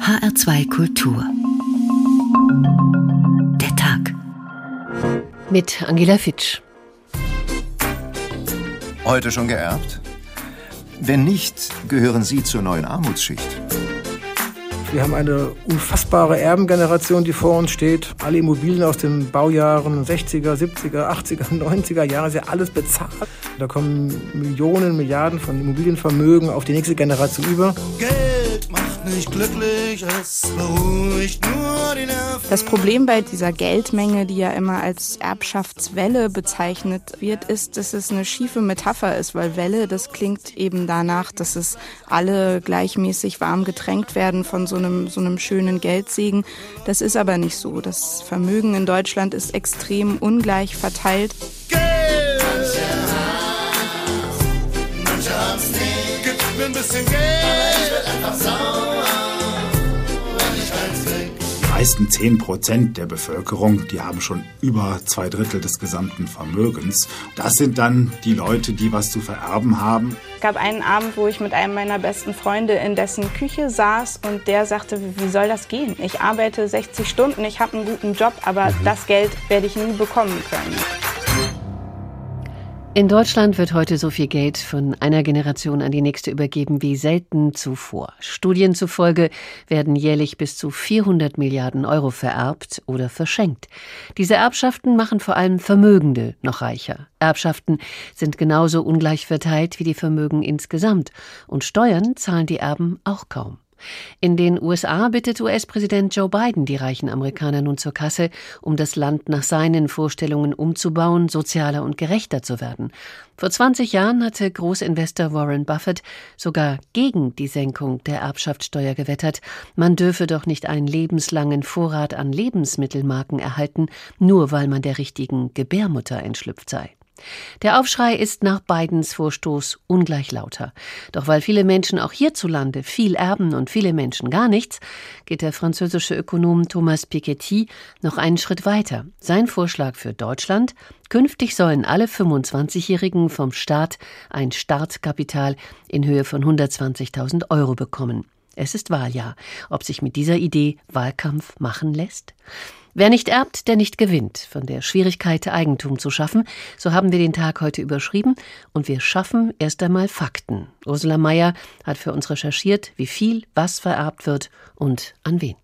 HR2 Kultur. Der Tag. Mit Angela Fitsch. Heute schon geerbt? Wenn nicht, gehören Sie zur neuen Armutsschicht. Wir haben eine unfassbare Erbengeneration, die vor uns steht. Alle Immobilien aus den Baujahren 60er, 70er, 80er, 90er Jahre sind ja alles bezahlt. Da kommen Millionen, Milliarden von Immobilienvermögen auf die nächste Generation über. Geld nicht glücklich, es beruhigt nur die Nerven. Das Problem bei dieser Geldmenge, die ja immer als Erbschaftswelle bezeichnet wird, ist, dass es eine schiefe Metapher ist, weil Welle, das klingt eben danach, dass es alle gleichmäßig warm getränkt werden von so einem, so einem schönen Geldsegen. Das ist aber nicht so. Das Vermögen in Deutschland ist extrem ungleich verteilt. Geld! Manche haben's nicht. Gib mir ein bisschen Geld. Aber ich werd einfach sauer, meisten 10 Prozent der Bevölkerung, die haben schon über zwei Drittel des gesamten Vermögens. Das sind dann die Leute, die was zu vererben haben. Es gab einen Abend, wo ich mit einem meiner besten Freunde in dessen Küche saß und der sagte, wie soll das gehen? Ich arbeite 60 Stunden, ich habe einen guten Job, aber das Geld werde ich nie bekommen können. In Deutschland wird heute so viel Geld von einer Generation an die nächste übergeben wie selten zuvor. Studien zufolge werden jährlich bis zu 400 Milliarden Euro vererbt oder verschenkt. Diese Erbschaften machen vor allem Vermögende noch reicher. Erbschaften sind genauso ungleich verteilt wie die Vermögen insgesamt. Und Steuern zahlen die Erben auch kaum. In den USA bittet US-Präsident Joe Biden die reichen Amerikaner nun zur Kasse, um das Land nach seinen Vorstellungen umzubauen, sozialer und gerechter zu werden. Vor 20 Jahren hatte Großinvestor Warren Buffett sogar gegen die Senkung der Erbschaftssteuer gewettert. Man dürfe doch nicht einen lebenslangen Vorrat an Lebensmittelmarken erhalten, nur weil man der richtigen Gebärmutter entschlüpft sei. Der Aufschrei ist nach Bidens Vorstoß ungleich lauter. Doch weil viele Menschen auch hierzulande viel erben und viele Menschen gar nichts, geht der französische Ökonom Thomas Piketty noch einen Schritt weiter. Sein Vorschlag für Deutschland Künftig sollen alle 25-Jährigen vom Staat ein Startkapital in Höhe von 120.000 Euro bekommen. Es ist Wahljahr. Ob sich mit dieser Idee Wahlkampf machen lässt? Wer nicht erbt, der nicht gewinnt. Von der Schwierigkeit, Eigentum zu schaffen, so haben wir den Tag heute überschrieben. Und wir schaffen erst einmal Fakten. Ursula Mayer hat für uns recherchiert, wie viel was vererbt wird und an wen.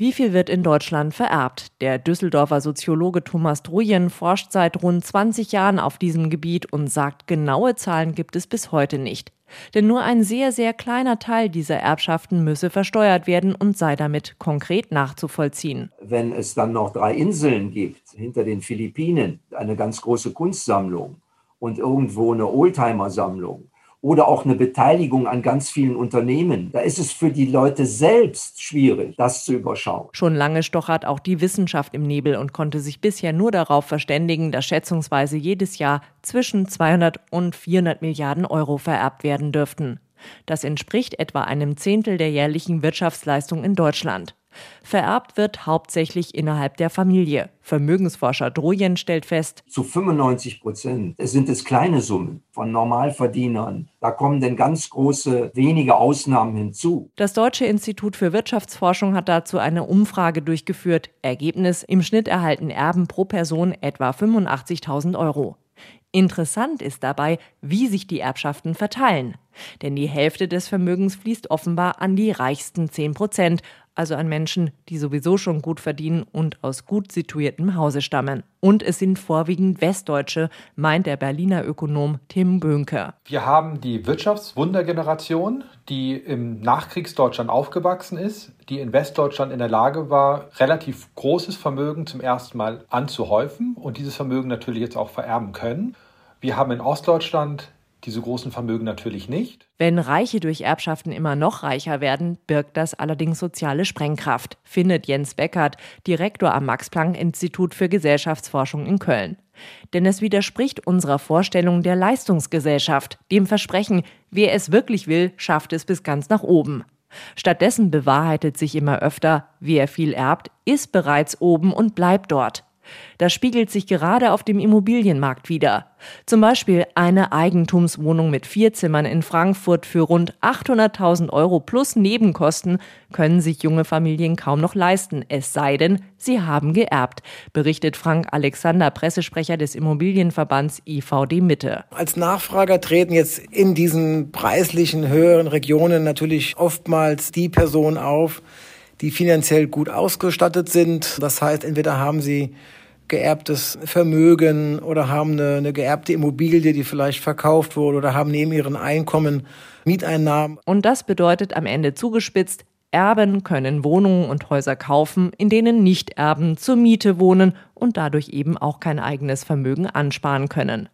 Wie viel wird in Deutschland vererbt? Der Düsseldorfer Soziologe Thomas Drujen forscht seit rund 20 Jahren auf diesem Gebiet und sagt, genaue Zahlen gibt es bis heute nicht. Denn nur ein sehr, sehr kleiner Teil dieser Erbschaften müsse versteuert werden und sei damit konkret nachzuvollziehen. Wenn es dann noch drei Inseln gibt, hinter den Philippinen, eine ganz große Kunstsammlung und irgendwo eine Oldtimer-Sammlung, oder auch eine Beteiligung an ganz vielen Unternehmen. Da ist es für die Leute selbst schwierig, das zu überschauen. Schon lange stochert auch die Wissenschaft im Nebel und konnte sich bisher nur darauf verständigen, dass schätzungsweise jedes Jahr zwischen 200 und 400 Milliarden Euro vererbt werden dürften. Das entspricht etwa einem Zehntel der jährlichen Wirtschaftsleistung in Deutschland. Vererbt wird hauptsächlich innerhalb der Familie. Vermögensforscher Drojen stellt fest, zu 95 Prozent sind es kleine Summen von Normalverdienern. Da kommen denn ganz große, wenige Ausnahmen hinzu. Das Deutsche Institut für Wirtschaftsforschung hat dazu eine Umfrage durchgeführt. Ergebnis, im Schnitt erhalten Erben pro Person etwa 85.000 Euro. Interessant ist dabei, wie sich die Erbschaften verteilen. Denn die Hälfte des Vermögens fließt offenbar an die reichsten 10 Prozent, also an Menschen, die sowieso schon gut verdienen und aus gut situiertem Hause stammen. Und es sind vorwiegend Westdeutsche, meint der Berliner Ökonom Tim Böhnke. Wir haben die Wirtschaftswundergeneration, die im Nachkriegsdeutschland aufgewachsen ist, die in Westdeutschland in der Lage war, relativ großes Vermögen zum ersten Mal anzuhäufen und dieses Vermögen natürlich jetzt auch vererben können. Wir haben in Ostdeutschland diese großen Vermögen natürlich nicht. Wenn Reiche durch Erbschaften immer noch reicher werden, birgt das allerdings soziale Sprengkraft, findet Jens Beckert, Direktor am Max-Planck-Institut für Gesellschaftsforschung in Köln. Denn es widerspricht unserer Vorstellung der Leistungsgesellschaft, dem Versprechen, wer es wirklich will, schafft es bis ganz nach oben. Stattdessen bewahrheitet sich immer öfter, wer viel erbt, ist bereits oben und bleibt dort. Das spiegelt sich gerade auf dem Immobilienmarkt wider. Zum Beispiel eine Eigentumswohnung mit vier Zimmern in Frankfurt für rund 800.000 Euro plus Nebenkosten können sich junge Familien kaum noch leisten, es sei denn, sie haben geerbt, berichtet Frank Alexander, Pressesprecher des Immobilienverbands IVD Mitte. Als Nachfrager treten jetzt in diesen preislichen höheren Regionen natürlich oftmals die Personen auf, die finanziell gut ausgestattet sind. Das heißt, entweder haben sie geerbtes Vermögen oder haben eine, eine geerbte Immobilie, die vielleicht verkauft wurde oder haben neben ihren Einkommen Mieteinnahmen. Und das bedeutet am Ende zugespitzt, Erben können Wohnungen und Häuser kaufen, in denen Nichterben zur Miete wohnen und dadurch eben auch kein eigenes Vermögen ansparen können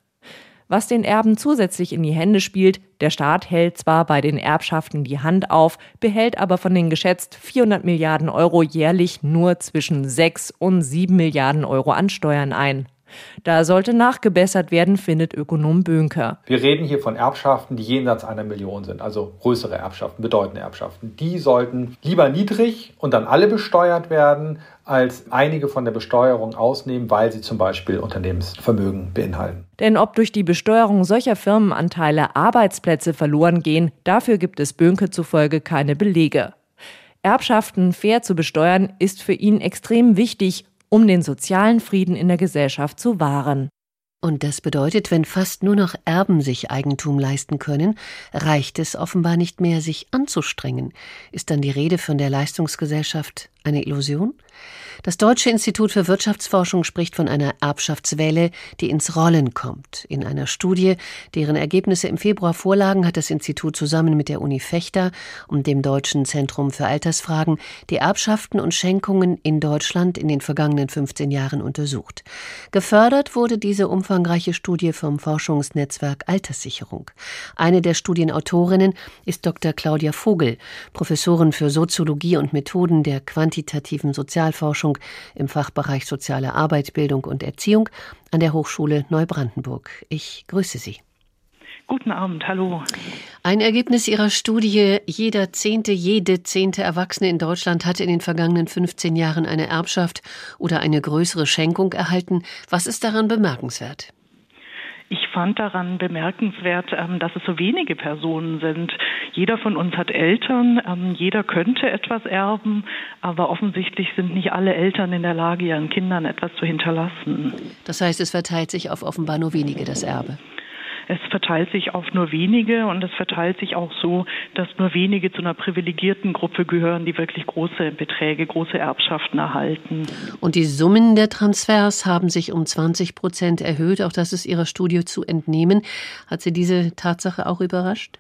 was den Erben zusätzlich in die Hände spielt. Der Staat hält zwar bei den Erbschaften die Hand auf, behält aber von den geschätzt 400 Milliarden Euro jährlich nur zwischen 6 und 7 Milliarden Euro an Steuern ein. Da sollte nachgebessert werden, findet Ökonom Bönker. Wir reden hier von Erbschaften, die jenseits einer Million sind, also größere Erbschaften, bedeutende Erbschaften. Die sollten lieber niedrig und dann alle besteuert werden, als einige von der Besteuerung ausnehmen, weil sie zum Beispiel Unternehmensvermögen beinhalten. Denn ob durch die Besteuerung solcher Firmenanteile Arbeitsplätze verloren gehen, dafür gibt es Bönke zufolge keine Belege. Erbschaften fair zu besteuern ist für ihn extrem wichtig um den sozialen Frieden in der Gesellschaft zu wahren. Und das bedeutet, wenn fast nur noch Erben sich Eigentum leisten können, reicht es offenbar nicht mehr, sich anzustrengen. Ist dann die Rede von der Leistungsgesellschaft eine Illusion? Das Deutsche Institut für Wirtschaftsforschung spricht von einer Erbschaftswelle, die ins Rollen kommt. In einer Studie, deren Ergebnisse im Februar vorlagen, hat das Institut zusammen mit der Uni Fechter und dem Deutschen Zentrum für Altersfragen die Erbschaften und Schenkungen in Deutschland in den vergangenen 15 Jahren untersucht. Gefördert wurde diese umfangreiche Studie vom Forschungsnetzwerk Alterssicherung. Eine der Studienautorinnen ist Dr. Claudia Vogel, Professorin für Soziologie und Methoden der quantitativen Sozialforschung Ausbildung im Fachbereich Soziale Arbeit, Bildung und Erziehung an der Hochschule Neubrandenburg. Ich grüße Sie. Guten Abend, hallo. Ein Ergebnis Ihrer Studie, jeder zehnte, jede zehnte Erwachsene in Deutschland hat in den vergangenen 15 Jahren eine Erbschaft oder eine größere Schenkung erhalten. Was ist daran bemerkenswert? Ich fand daran bemerkenswert, ähm, dass es so wenige Personen sind. Jeder von uns hat Eltern, ähm, jeder könnte etwas erben, aber offensichtlich sind nicht alle Eltern in der Lage, ihren Kindern etwas zu hinterlassen. Das heißt, es verteilt sich auf offenbar nur wenige das Erbe. Es verteilt sich auf nur wenige und es verteilt sich auch so, dass nur wenige zu einer privilegierten Gruppe gehören, die wirklich große Beträge, große Erbschaften erhalten. Und die Summen der Transfers haben sich um 20 Prozent erhöht. Auch das ist Ihrer Studie zu entnehmen. Hat Sie diese Tatsache auch überrascht?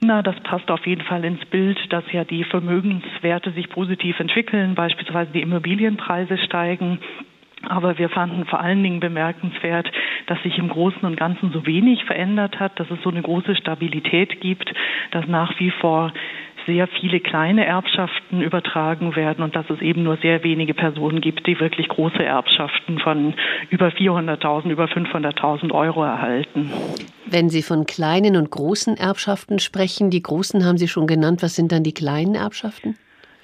Na, das passt auf jeden Fall ins Bild, dass ja die Vermögenswerte sich positiv entwickeln, beispielsweise die Immobilienpreise steigen. Aber wir fanden vor allen Dingen bemerkenswert, dass sich im Großen und Ganzen so wenig verändert hat, dass es so eine große Stabilität gibt, dass nach wie vor sehr viele kleine Erbschaften übertragen werden und dass es eben nur sehr wenige Personen gibt, die wirklich große Erbschaften von über 400.000, über 500.000 Euro erhalten. Wenn Sie von kleinen und großen Erbschaften sprechen, die großen haben Sie schon genannt, was sind dann die kleinen Erbschaften?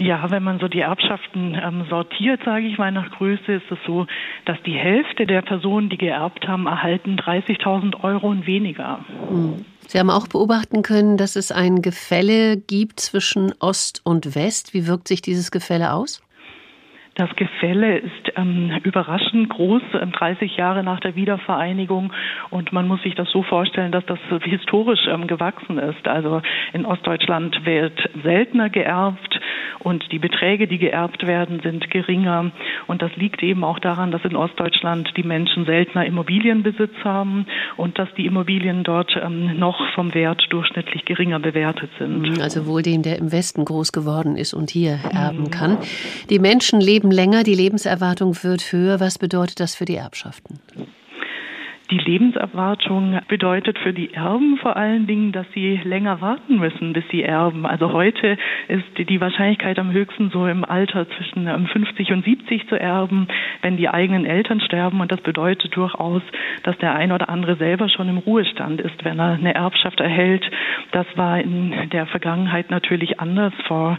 Ja, wenn man so die Erbschaften ähm, sortiert, sage ich mal, nach Größe, ist es so, dass die Hälfte der Personen, die geerbt haben, erhalten 30.000 Euro und weniger. Hm. Sie haben auch beobachten können, dass es ein Gefälle gibt zwischen Ost und West. Wie wirkt sich dieses Gefälle aus? Das Gefälle ist ähm, überraschend groß, 30 ähm, Jahre nach der Wiedervereinigung. Und man muss sich das so vorstellen, dass das historisch ähm, gewachsen ist. Also in Ostdeutschland wird seltener geerbt und die Beträge, die geerbt werden, sind geringer. Und das liegt eben auch daran, dass in Ostdeutschland die Menschen seltener Immobilienbesitz haben und dass die Immobilien dort ähm, noch vom Wert durchschnittlich geringer bewertet sind. Also wohl dem, der im Westen groß geworden ist und hier erben kann. Die Menschen leben leben länger, die Lebenserwartung wird höher. Was bedeutet das für die Erbschaften? Die Lebenserwartung bedeutet für die Erben vor allen Dingen, dass sie länger warten müssen, bis sie erben. Also heute ist die Wahrscheinlichkeit am höchsten so im Alter zwischen 50 ähm, und 70 zu erben, wenn die eigenen Eltern sterben. Und das bedeutet durchaus, dass der ein oder andere selber schon im Ruhestand ist, wenn er eine Erbschaft erhält. Das war in der Vergangenheit natürlich anders. Vor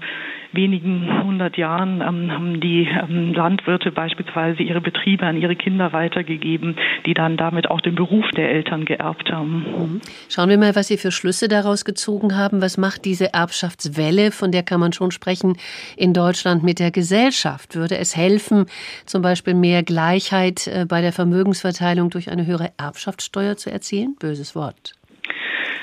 wenigen hundert Jahren ähm, haben die ähm, Landwirte beispielsweise ihre Betriebe an ihre Kinder weitergegeben, die dann damit auch den Beruf der Eltern geerbt haben. Mhm. Schauen wir mal, was Sie für Schlüsse daraus gezogen haben. Was macht diese Erbschaftswelle, von der kann man schon sprechen, in Deutschland mit der Gesellschaft? Würde es helfen, zum Beispiel mehr Gleichheit äh, bei der Vermögensverteilung durch eine höhere Erbschaftssteuer zu erzielen? Böses Wort.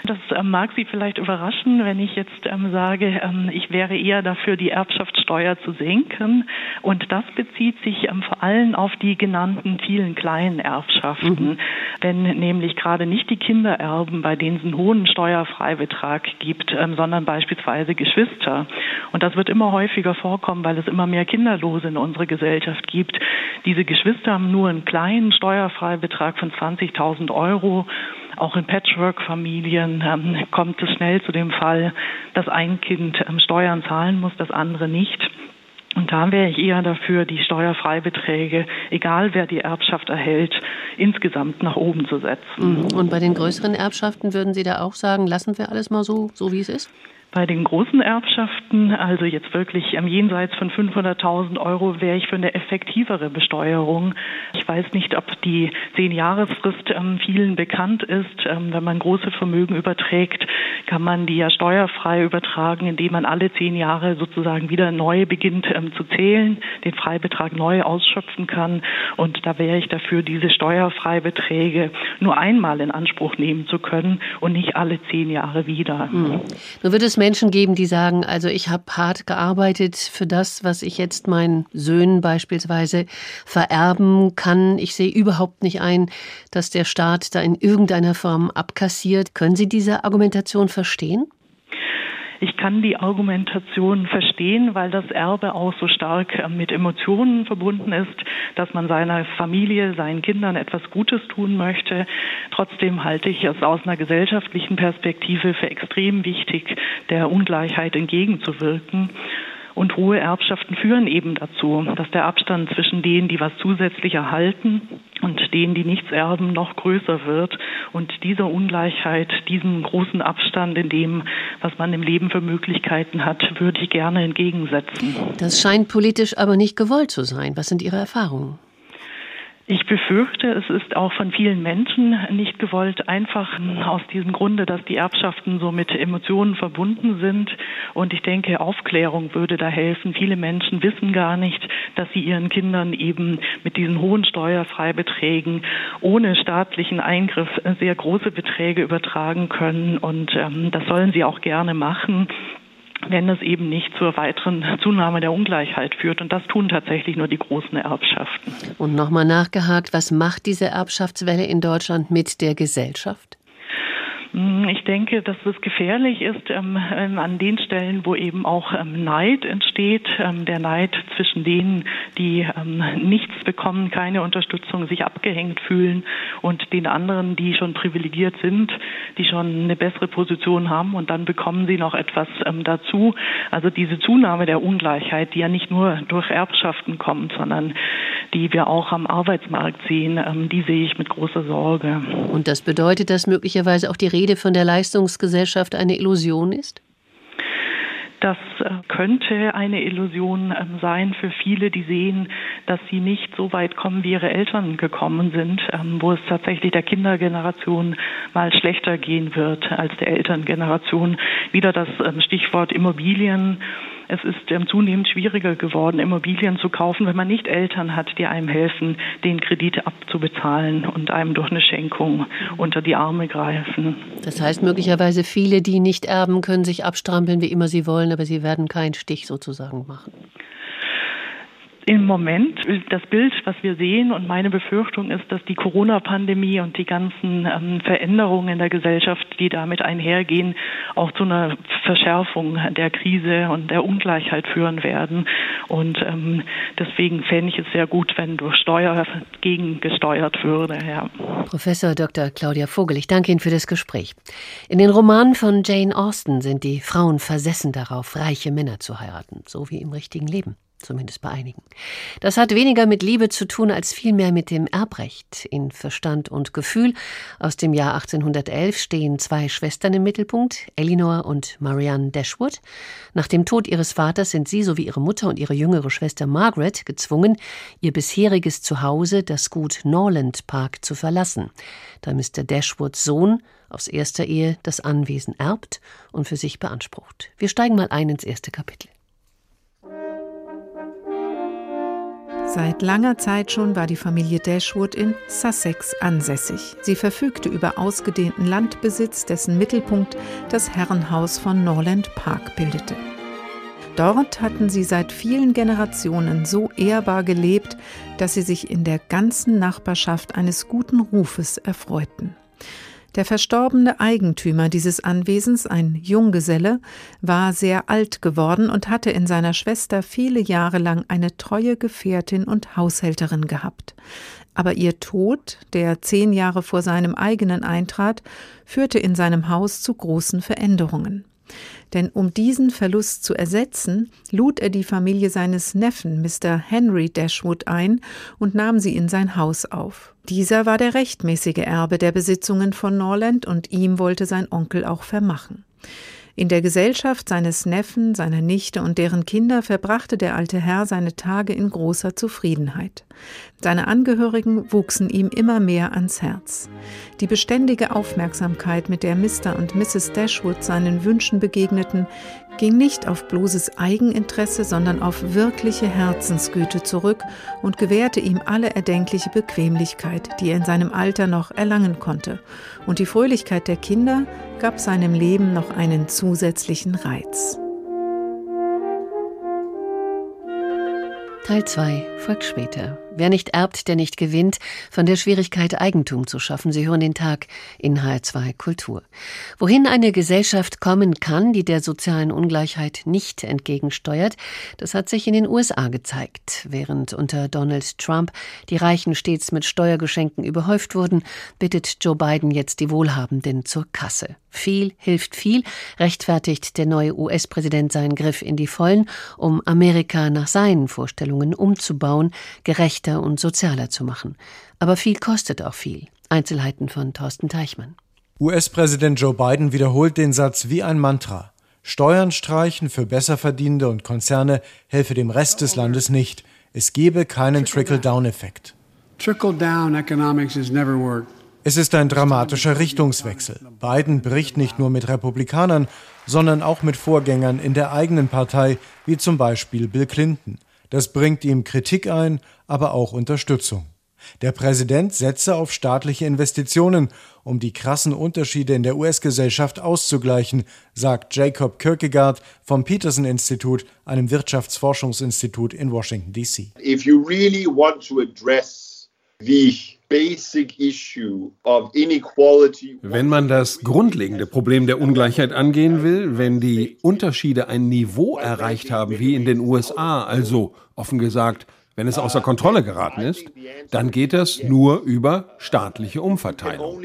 Das ähm, mag Sie vielleicht überraschen, wenn ich jetzt ähm, sage, ähm, ich wäre eher dafür, die Erbschaftssteuer zu senken. Und das bezieht sich vor allem auf die genannten vielen kleinen Erbschaften. Mhm. Wenn nämlich gerade nicht die Kinder erben, bei denen es einen hohen Steuerfreibetrag gibt, sondern beispielsweise Geschwister. Und das wird immer häufiger vorkommen, weil es immer mehr Kinderlose in unserer Gesellschaft gibt. Diese Geschwister haben nur einen kleinen Steuerfreibetrag von 20.000 Euro auch in Patchwork-Familien ähm, kommt es schnell zu dem Fall, dass ein Kind ähm, Steuern zahlen muss, das andere nicht. Und da wäre ich eher dafür, die Steuerfreibeträge, egal wer die Erbschaft erhält, insgesamt nach oben zu setzen. Mhm. Und bei den größeren Erbschaften würden Sie da auch sagen, lassen wir alles mal so, so wie es ist? Bei den großen Erbschaften, also jetzt wirklich am Jenseits von 500.000 Euro, wäre ich für eine effektivere Besteuerung. Ich weiß nicht, ob die Zehn-Jahresfrist ähm, vielen bekannt ist. Ähm, wenn man große Vermögen überträgt, kann man die ja steuerfrei übertragen, indem man alle zehn Jahre sozusagen wieder neu beginnt ähm, zu zählen, den Freibetrag neu ausschöpfen kann. Und da wäre ich dafür, diese Steuerfreibeträge nur einmal in Anspruch nehmen zu können und nicht alle zehn Jahre wieder. Mhm. Nun wird Menschen geben, die sagen, also ich habe hart gearbeitet für das, was ich jetzt meinen Söhnen beispielsweise vererben kann. Ich sehe überhaupt nicht ein, dass der Staat da in irgendeiner Form abkassiert. Können Sie diese Argumentation verstehen? Ich kann die Argumentation verstehen, weil das Erbe auch so stark äh, mit Emotionen verbunden ist, dass man seiner Familie, seinen Kindern etwas Gutes tun möchte. Trotzdem halte ich es aus einer gesellschaftlichen Perspektive für extrem wichtig, der Ungleichheit entgegenzuwirken. Und hohe Erbschaften führen eben dazu, dass der Abstand zwischen denen, die was zusätzlich erhalten und denen, die nichts erben, noch größer wird. Und dieser Ungleichheit, diesen großen Abstand in dem, was man im Leben für Möglichkeiten hat, würde ich gerne entgegensetzen. Das scheint politisch aber nicht gewollt zu sein. Was sind Ihre Erfahrungen? Ich befürchte, es ist auch von vielen Menschen nicht gewollt, einfach aus diesem Grunde, dass die Erbschaften so mit Emotionen verbunden sind. Und ich denke, Aufklärung würde da helfen. Viele Menschen wissen gar nicht, dass sie ihren Kindern eben mit diesen hohen Steuerfreibeträgen ohne staatlichen Eingriff sehr große Beträge übertragen können. Und ähm, das sollen sie auch gerne machen wenn es eben nicht zur weiteren Zunahme der Ungleichheit führt. Und das tun tatsächlich nur die großen Erbschaften. Und nochmal nachgehakt, was macht diese Erbschaftswelle in Deutschland mit der Gesellschaft? Hm, ich denke, dass es gefährlich ist ähm, ähm, an den Stellen, wo eben auch ähm, Neid entsteht. Ähm, der Neid zwischen denen, die ähm, nichts bekommen, keine Unterstützung, sich abgehängt fühlen und den anderen, die schon privilegiert sind, die schon eine bessere Position haben und dann bekommen sie noch etwas ähm, dazu. Also diese Zunahme der Ungleichheit, die ja nicht nur durch Erbschaften kommt, sondern die wir auch am Arbeitsmarkt sehen, die sehe ich mit großer Sorge. Und das bedeutet, dass möglicherweise auch die Rede von der Leistungsgesellschaft eine Illusion ist? Das äh, könnte eine Illusion ähm, sein für viele, die sehen, dass sie nicht so weit kommen, wie ihre Eltern gekommen sind, ähm, wo es tatsächlich der Kindergeneration mal schlechter gehen wird als der Elterngeneration. Wieder das ähm, Stichwort Immobilien es ist ähm, zunehmend schwieriger geworden, Immobilien zu kaufen, wenn man nicht Eltern hat, die einem helfen, den Kredit abzubezahlen und einem durch eine Schenkung unter die Arme greifen. Das heißt möglicherweise viele, die nicht erben, können sich abstrampeln, wie immer sie wollen, aber sie werden keinen Stich sozusagen machen. Im Moment, das Bild, was wir sehen und meine Befürchtung ist, dass die Corona-Pandemie und die ganzen ähm, Veränderungen in der Gesellschaft, die damit einhergehen, auch zu einer Verschärfung der Krise und der Ungleichheit führen werden. Und ähm, deswegen fände ich es sehr gut, wenn durch Steuer gegengesteuert würde. Ja. Professor Dr. Claudia Vogel, ich danke Ihnen für das Gespräch. In den Romanen von Jane Austen sind die Frauen versessen darauf, reiche Männer zu heiraten, so wie im richtigen Leben. Zumindest bei einigen. Das hat weniger mit Liebe zu tun als vielmehr mit dem Erbrecht. In Verstand und Gefühl aus dem Jahr 1811 stehen zwei Schwestern im Mittelpunkt, Elinor und Marianne Dashwood. Nach dem Tod ihres Vaters sind sie sowie ihre Mutter und ihre jüngere Schwester Margaret gezwungen, ihr bisheriges Zuhause, das Gut Norland Park, zu verlassen, da Mr. Dashwoods Sohn aus erster Ehe das Anwesen erbt und für sich beansprucht. Wir steigen mal ein ins erste Kapitel. Seit langer Zeit schon war die Familie Dashwood in Sussex ansässig. Sie verfügte über ausgedehnten Landbesitz, dessen Mittelpunkt das Herrenhaus von Norland Park bildete. Dort hatten sie seit vielen Generationen so ehrbar gelebt, dass sie sich in der ganzen Nachbarschaft eines guten Rufes erfreuten. Der verstorbene Eigentümer dieses Anwesens, ein Junggeselle, war sehr alt geworden und hatte in seiner Schwester viele Jahre lang eine treue Gefährtin und Haushälterin gehabt. Aber ihr Tod, der zehn Jahre vor seinem eigenen eintrat, führte in seinem Haus zu großen Veränderungen. Denn um diesen Verlust zu ersetzen, lud er die Familie seines Neffen, Mr. Henry Dashwood, ein und nahm sie in sein Haus auf. Dieser war der rechtmäßige Erbe der Besitzungen von Norland und ihm wollte sein Onkel auch vermachen. In der Gesellschaft seines Neffen, seiner Nichte und deren Kinder verbrachte der alte Herr seine Tage in großer Zufriedenheit. Seine Angehörigen wuchsen ihm immer mehr ans Herz. Die beständige Aufmerksamkeit, mit der Mr. und Mrs. Dashwood seinen Wünschen begegneten, ging nicht auf bloßes Eigeninteresse, sondern auf wirkliche Herzensgüte zurück und gewährte ihm alle erdenkliche Bequemlichkeit, die er in seinem Alter noch erlangen konnte. Und die Fröhlichkeit der Kinder gab seinem Leben noch einen zusätzlichen Reiz. Teil 2 folgt später. Wer nicht erbt, der nicht gewinnt. Von der Schwierigkeit, Eigentum zu schaffen. Sie hören den Tag in HR2 Kultur. Wohin eine Gesellschaft kommen kann, die der sozialen Ungleichheit nicht entgegensteuert, das hat sich in den USA gezeigt. Während unter Donald Trump die Reichen stets mit Steuergeschenken überhäuft wurden, bittet Joe Biden jetzt die Wohlhabenden zur Kasse. Viel hilft viel, rechtfertigt der neue US-Präsident seinen Griff in die Vollen, um Amerika nach seinen Vorstellungen umzubauen, gerechter gerechter und sozialer zu machen. Aber viel kostet auch viel. Einzelheiten von Thorsten Teichmann. US-Präsident Joe Biden wiederholt den Satz wie ein Mantra. Steuern streichen für Besserverdienende und Konzerne helfe dem Rest des Landes nicht. Es gebe keinen Trickle-Down-Effekt. Es ist ein dramatischer Richtungswechsel. Biden bricht nicht nur mit Republikanern, sondern auch mit Vorgängern in der eigenen Partei, wie zum Beispiel Bill Clinton. Das bringt ihm Kritik ein, aber auch Unterstützung. Der Präsident setze auf staatliche Investitionen, um die krassen Unterschiede in der US-Gesellschaft auszugleichen, sagt Jacob Kierkegaard vom Peterson Institut, einem Wirtschaftsforschungsinstitut in Washington DC. If you really want to address the wenn man das grundlegende Problem der Ungleichheit angehen will, wenn die Unterschiede ein Niveau erreicht haben wie in den USA, also offen gesagt wenn es außer Kontrolle geraten ist, dann geht das nur über staatliche Umverteilung.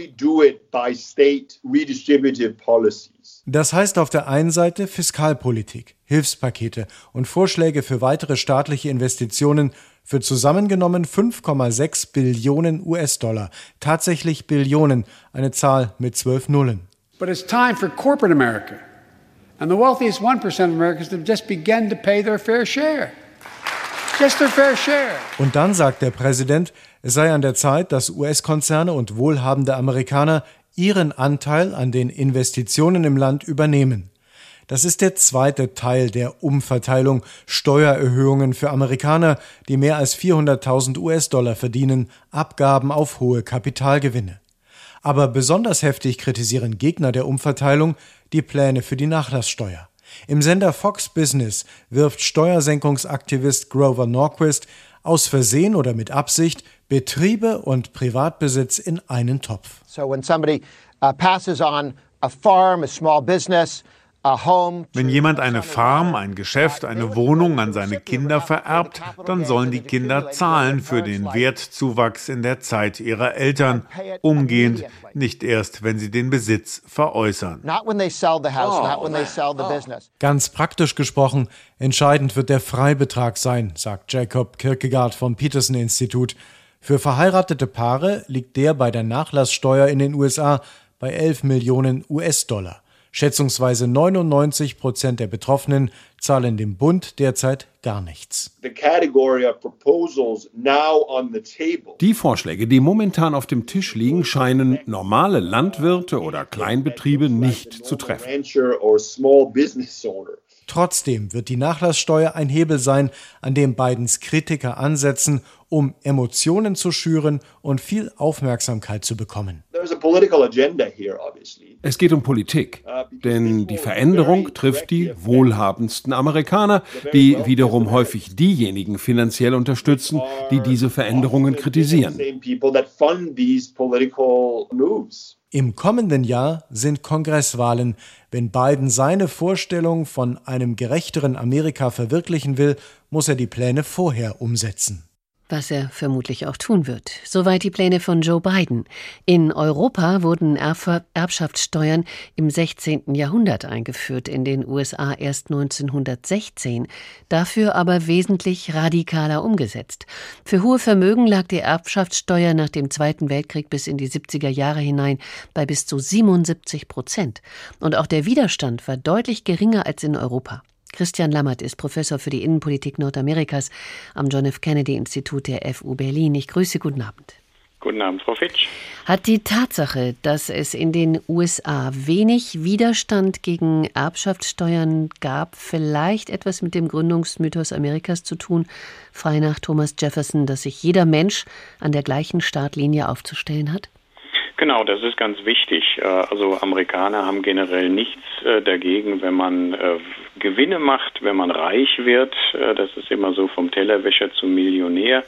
Das heißt auf der einen Seite Fiskalpolitik, Hilfspakete und Vorschläge für weitere staatliche Investitionen für zusammengenommen 5,6 Billionen US-Dollar. Tatsächlich Billionen, eine Zahl mit zwölf Nullen. But it's time for corporate America. And the wealthiest 1% of Americans have just begun to pay their fair share. Und dann sagt der Präsident, es sei an der Zeit, dass US-Konzerne und wohlhabende Amerikaner ihren Anteil an den Investitionen im Land übernehmen. Das ist der zweite Teil der Umverteilung, Steuererhöhungen für Amerikaner, die mehr als 400.000 US-Dollar verdienen, Abgaben auf hohe Kapitalgewinne. Aber besonders heftig kritisieren Gegner der Umverteilung die Pläne für die Nachlasssteuer. Im Sender Fox Business wirft Steuersenkungsaktivist Grover Norquist aus Versehen oder mit Absicht Betriebe und Privatbesitz in einen Topf. So when somebody uh, passes on a farm, a small business, Wenn jemand eine Farm, ein Geschäft, eine Wohnung an seine Kinder vererbt, dann sollen die Kinder zahlen für den Wertzuwachs in der Zeit ihrer Eltern, umgehend, nicht erst, wenn sie den Besitz veräußern. Ganz praktisch gesprochen, entscheidend wird der Freibetrag sein, sagt Jacob Kierkegaard vom Peterson Institut. Für verheiratete Paare liegt der bei der Nachlasssteuer in den USA bei 11 Millionen US-Dollar. Schätzungsweise 99 Prozent der Betroffenen zahlen dem Bund derzeit gar nichts. Die Vorschläge, die momentan auf dem Tisch liegen, scheinen normale Landwirte oder Kleinbetriebe nicht zu treffen. Trotzdem wird die Nachlasssteuer ein Hebel sein, an dem Bidens Kritiker ansetzen, um Emotionen zu schüren und viel Aufmerksamkeit zu bekommen. Es geht um Politik, denn die Veränderung trifft die wohlhabendsten Amerikaner, die wiederum häufig diejenigen finanziell unterstützen, die diese Veränderungen kritisieren. Im kommenden Jahr sind Kongresswahlen. Wenn Biden seine Vorstellung von einem gerechteren Amerika verwirklichen will, muss er die Pläne vorher umsetzen. Was er vermutlich auch tun wird. Soweit die Pläne von Joe Biden. In Europa wurden Erb Erbschaftssteuern im 16. Jahrhundert eingeführt, in den USA erst 1916, dafür aber wesentlich radikaler umgesetzt. Für hohe Vermögen lag die Erbschaftssteuer nach dem Zweiten Weltkrieg bis in die 70er Jahre hinein bei bis zu 77 Prozent. Und auch der Widerstand war deutlich geringer als in Europa. Christian Lammert ist Professor für die Innenpolitik Nordamerikas am John F. Kennedy Institut der FU Berlin. Ich grüße, guten Abend. Guten Abend, Frau Fitsch. Hat die Tatsache, dass es in den USA wenig Widerstand gegen Erbschaftssteuern gab, vielleicht etwas mit dem Gründungsmythos Amerikas zu tun, frei nach Thomas Jefferson, dass sich jeder Mensch an der gleichen Startlinie aufzustellen hat? Genau, das ist ganz wichtig. Äh, also Amerikaner haben generell nichts äh, dagegen, wenn man äh, Gewinne macht, wenn man reich wird. Das ist immer so vom Tellerwäscher zum Millionär.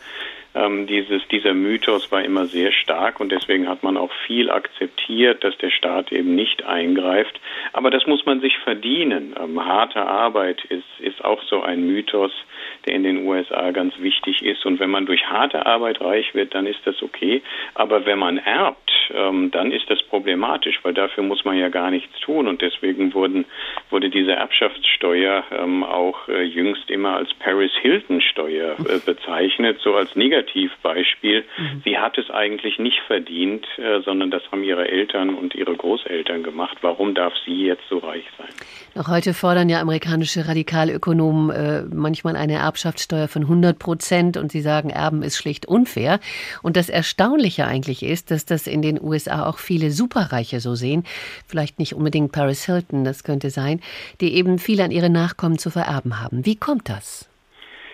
Ähm, dieses, dieser Mythos war immer sehr stark und deswegen hat man auch viel akzeptiert, dass der Staat eben nicht eingreift. Aber das muss man sich verdienen. Ähm, harte Arbeit ist, ist auch so ein Mythos, der in den USA ganz wichtig ist. Und wenn man durch harte Arbeit reich wird, dann ist das okay. Aber wenn man erbt, ähm, dann ist das problematisch, weil dafür muss man ja gar nichts tun. Und deswegen wurden, wurde diese Erbschaftssteuer ähm, auch äh, jüngst immer als Paris Hilton Steuer äh, bezeichnet, so als Negativbeispiel. Mhm. Sie hat es eigentlich nicht verdient, äh, sondern das haben ihre Eltern und ihre Großeltern gemacht. Warum darf sie jetzt so reich sein? Noch heute fordern ja amerikanische Radikalökonomen äh, manchmal eine Erbschaftssteuer von 100 Prozent und sie sagen, Erben ist schlicht unfair. Und das Erstaunliche eigentlich ist, dass das in den USA auch viele Superreiche so sehen, vielleicht nicht unbedingt Paris Hilton, das könnte sein, die eben viel an ihre Nachkommen zu vererben haben. Wie kommt das?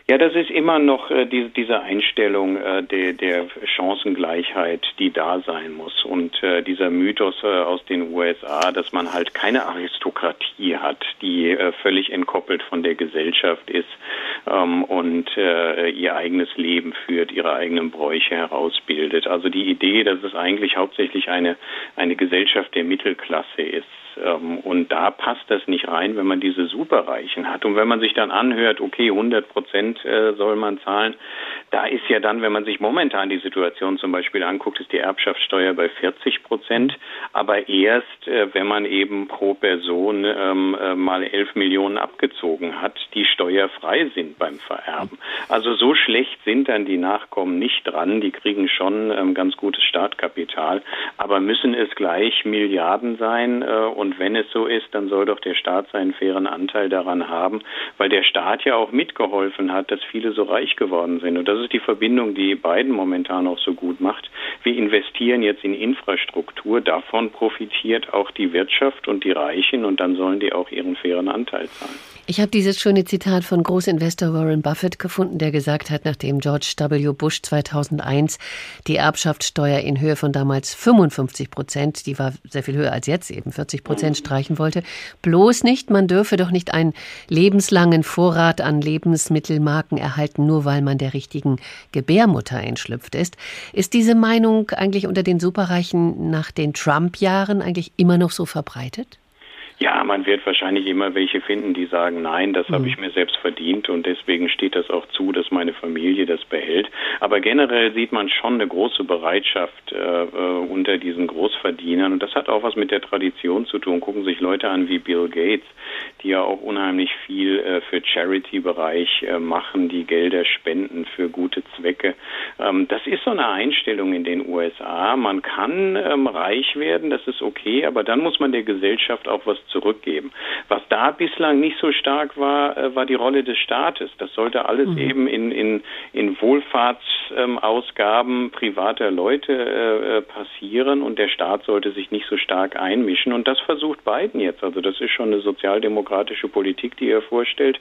Ja, das ist immer noch äh, die, diese Einstellung äh, der, der Chancengleichheit, die da sein muss. Und äh, dieser Mythos äh, aus den USA, dass man halt keine Aristokratie hat, die äh, völlig entkoppelt von der Gesellschaft ist ähm, und äh, ihr eigenes Leben führt, ihre eigenen Bräuche herausbildet. Also die Idee, dass es eigentlich hauptsächlich eine, eine Gesellschaft der Mittelklasse ist, ähm, und da passt das nicht rein, wenn man diese Superreichen hat. Und wenn man sich dann anhört, okay, 100 Prozent äh, soll man zahlen, da ist ja dann, wenn man sich momentan die Situation zum Beispiel anguckt, ist die Erbschaftssteuer bei 40 Prozent, aber erst, äh, wenn man eben pro Person ähm, äh, mal 11 Millionen abgezogen hat, die steuerfrei sind beim Vererben. Also so schlecht sind dann die Nachkommen nicht dran, die kriegen schon ähm, ganz gutes Startkapital, aber müssen es gleich Milliarden sein äh, und wenn es so ist, dann soll doch der Staat seinen fairen Anteil daran haben, weil der Staat ja auch mitgeholfen hat, dass viele so reich geworden sind. Und das ist die Verbindung, die Biden momentan auch so gut macht. Wir investieren jetzt in Infrastruktur, davon profitiert auch die Wirtschaft und die Reichen und dann sollen die auch ihren fairen Anteil zahlen. Ich habe dieses schöne Zitat von Großinvestor Warren Buffett gefunden, der gesagt hat, nachdem George W. Bush 2001 die Erbschaftssteuer in Höhe von damals 55 Prozent, die war sehr viel höher als jetzt, eben 40 Prozent streichen wollte, bloß nicht, man dürfe doch nicht einen lebenslangen Vorrat an Lebensmittelmarken erhalten, nur weil man der richtigen Gebärmutter entschlüpft ist. Ist diese Meinung eigentlich unter den Superreichen nach den Trump-Jahren eigentlich immer noch so verbreitet? Ja, man wird wahrscheinlich immer welche finden, die sagen, nein, das mhm. habe ich mir selbst verdient und deswegen steht das auch zu, dass meine Familie das behält. Aber generell sieht man schon eine große Bereitschaft äh, äh, unter diesen Großverdienern und das hat auch was mit der Tradition zu tun. Gucken sich Leute an wie Bill Gates, die ja auch unheimlich viel äh, für Charity-Bereich äh, machen, die Gelder spenden für gute Zwecke. Ähm, das ist so eine Einstellung in den USA. Man kann ähm, reich werden, das ist okay, aber dann muss man der Gesellschaft auch was zurückgeben. Was da bislang nicht so stark war, äh, war die Rolle des Staates. Das sollte alles mhm. eben in, in, in Wohlfahrtsausgaben privater Leute äh, äh, passieren und der Staat sollte sich nicht so stark einmischen. Und das versucht Biden jetzt. Also das ist schon eine sozialdemokratische Politik, die er vorstellt.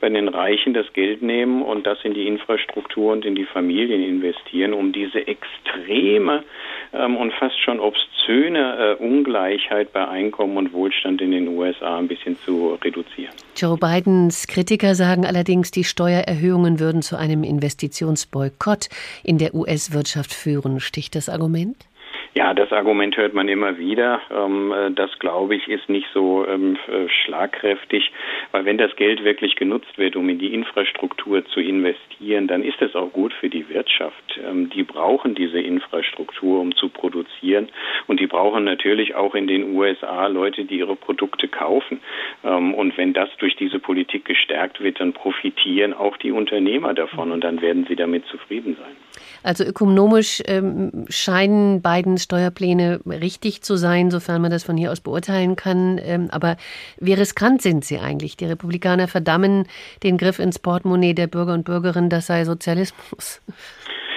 Bei den Reichen das Geld nehmen und das in die Infrastruktur und in die Familien investieren, um diese extreme ähm, und fast schon obszöne äh, Ungleichheit bei Einkommen und Wohlstand in den USA ein bisschen zu reduzieren. Joe Bidens Kritiker sagen allerdings, die Steuererhöhungen würden zu einem Investitionsboykott in der US-Wirtschaft führen. Sticht das Argument? Ja, das Argument hört man immer wieder. Ähm, äh, das, glaube ich, ist nicht so ähm, äh, schlagkräftig, weil wenn das Geld wirklich genutzt wird, um in die Infrastruktur zu investieren, dann ist es auch gut für die Wirtschaft. Ähm, die brauchen diese Infrastruktur, um zu produzieren. Und die brauchen natürlich auch in den USA Leute, die ihre Produkte kaufen. Und wenn das durch diese Politik gestärkt wird, dann profitieren auch die Unternehmer davon und dann werden sie damit zufrieden sein. Also ökonomisch ähm, scheinen Bidens Steuerpläne richtig zu sein, sofern man das von hier aus beurteilen kann. Ähm, aber wie riskant sind sie eigentlich? Die Republikaner verdammen den Griff ins Portemonnaie der Bürger und Bürgerinnen, das sei Sozialismus.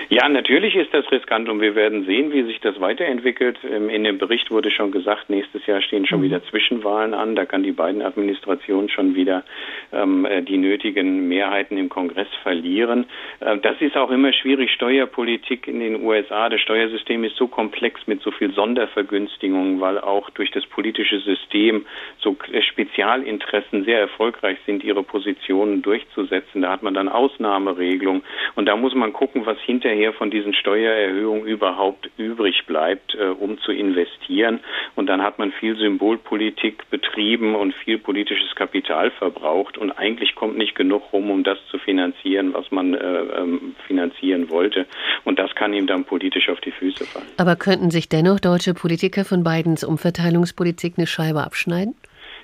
Ja, natürlich ist das riskant und wir werden sehen, wie sich das weiterentwickelt. Ähm, in dem Bericht wurde schon gesagt, nächstes Jahr stehen schon mhm. wieder Zwischenwahlen an. Da kann die beiden Administrationen schon wieder ähm, äh, die nötigen Mehrheiten im Kongress verlieren. Äh, das ist auch immer schwierig. Steuerpolitik in den USA, das Steuersystem ist so komplex mit so viel Sondervergünstigungen, weil auch durch das politische System so äh, Spezialinteressen sehr erfolgreich sind, ihre Positionen durchzusetzen. Da hat man dann Ausnahmeregelungen und da muss man gucken, was hinterher hinterher von diesen Steuererhöhungen überhaupt übrig bleibt, äh, um zu investieren. Und dann hat man viel Symbolpolitik betrieben und viel politisches Kapital verbraucht. Und eigentlich kommt nicht genug rum, um das zu finanzieren, was man äh, ähm, finanzieren wollte. Und das kann ihm dann politisch auf die Füße fallen. Aber könnten sich dennoch deutsche Politiker von Bidens Umverteilungspolitik eine Scheibe abschneiden?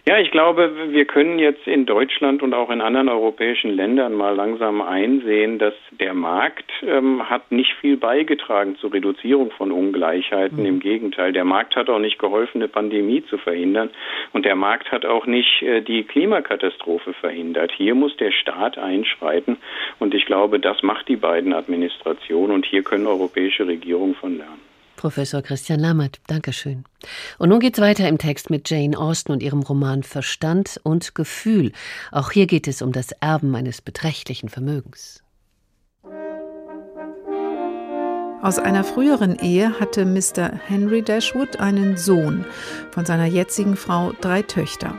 Ja, ich glaube, wir können jetzt in Deutschland und auch in anderen europäischen Ländern mal langsam einsehen, dass der Markt ähm, hat nicht viel beigetragen zur Reduzierung von Ungleichheiten. Mhm. Im Gegenteil, der Markt hat auch nicht geholfen, eine Pandemie zu verhindern und der Markt hat auch nicht äh, die Klimakatastrophe verhindert. Hier muss der Staat einschreiten und ich glaube, das macht die beiden Administrationen und hier können europäische Regierungen von lernen. Professor Christian Lammert, Dankeschön. Und nun geht's weiter im Text mit Jane Austen und ihrem Roman Verstand und Gefühl. Auch hier geht es um das Erben eines beträchtlichen Vermögens. Aus einer früheren Ehe hatte Mr. Henry Dashwood einen Sohn, von seiner jetzigen Frau drei Töchter.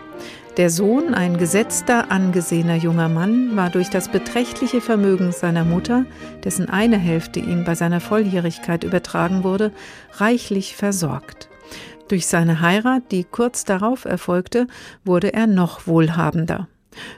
Der Sohn, ein gesetzter, angesehener junger Mann, war durch das beträchtliche Vermögen seiner Mutter, dessen eine Hälfte ihm bei seiner Volljährigkeit übertragen wurde, reichlich versorgt. Durch seine Heirat, die kurz darauf erfolgte, wurde er noch wohlhabender.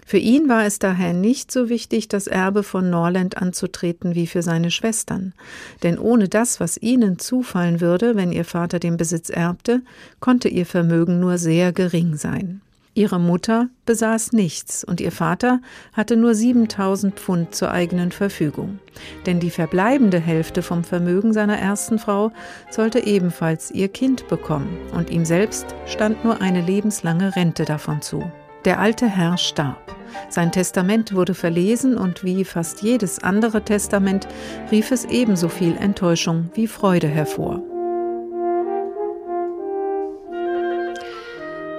Für ihn war es daher nicht so wichtig, das Erbe von Norland anzutreten wie für seine Schwestern, denn ohne das, was ihnen zufallen würde, wenn ihr Vater den Besitz erbte, konnte ihr Vermögen nur sehr gering sein. Ihre Mutter besaß nichts und ihr Vater hatte nur 7000 Pfund zur eigenen Verfügung. Denn die verbleibende Hälfte vom Vermögen seiner ersten Frau sollte ebenfalls ihr Kind bekommen und ihm selbst stand nur eine lebenslange Rente davon zu. Der alte Herr starb. Sein Testament wurde verlesen und wie fast jedes andere Testament rief es ebenso viel Enttäuschung wie Freude hervor.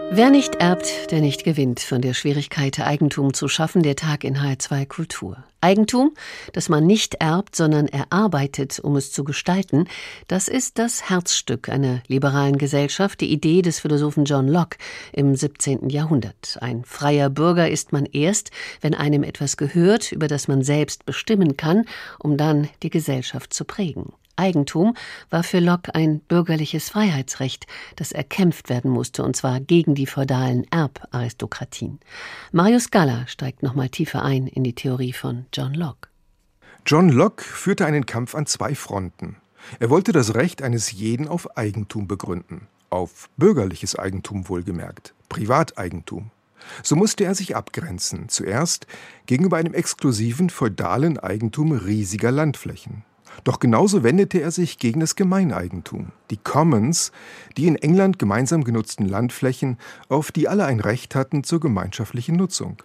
Wer nicht erbt, der nicht gewinnt. Von der Schwierigkeit, Eigentum zu schaffen, der Tag in H2 Kultur. Eigentum, das man nicht erbt, sondern erarbeitet, um es zu gestalten, das ist das Herzstück einer liberalen Gesellschaft, die Idee des Philosophen John Locke im 17. Jahrhundert. Ein freier Bürger ist man erst, wenn einem etwas gehört, über das man selbst bestimmen kann, um dann die Gesellschaft zu prägen. Eigentum war für Locke ein bürgerliches Freiheitsrecht, das erkämpft werden musste, und zwar gegen die feudalen Erbaristokratien. Marius Galler steigt nochmal tiefer ein in die Theorie von John Locke. John Locke führte einen Kampf an zwei Fronten. Er wollte das Recht eines jeden auf Eigentum begründen, auf bürgerliches Eigentum wohlgemerkt, Privateigentum. So musste er sich abgrenzen, zuerst gegenüber einem exklusiven feudalen Eigentum riesiger Landflächen. Doch genauso wendete er sich gegen das Gemeineigentum, die Commons, die in England gemeinsam genutzten Landflächen, auf die alle ein Recht hatten zur gemeinschaftlichen Nutzung.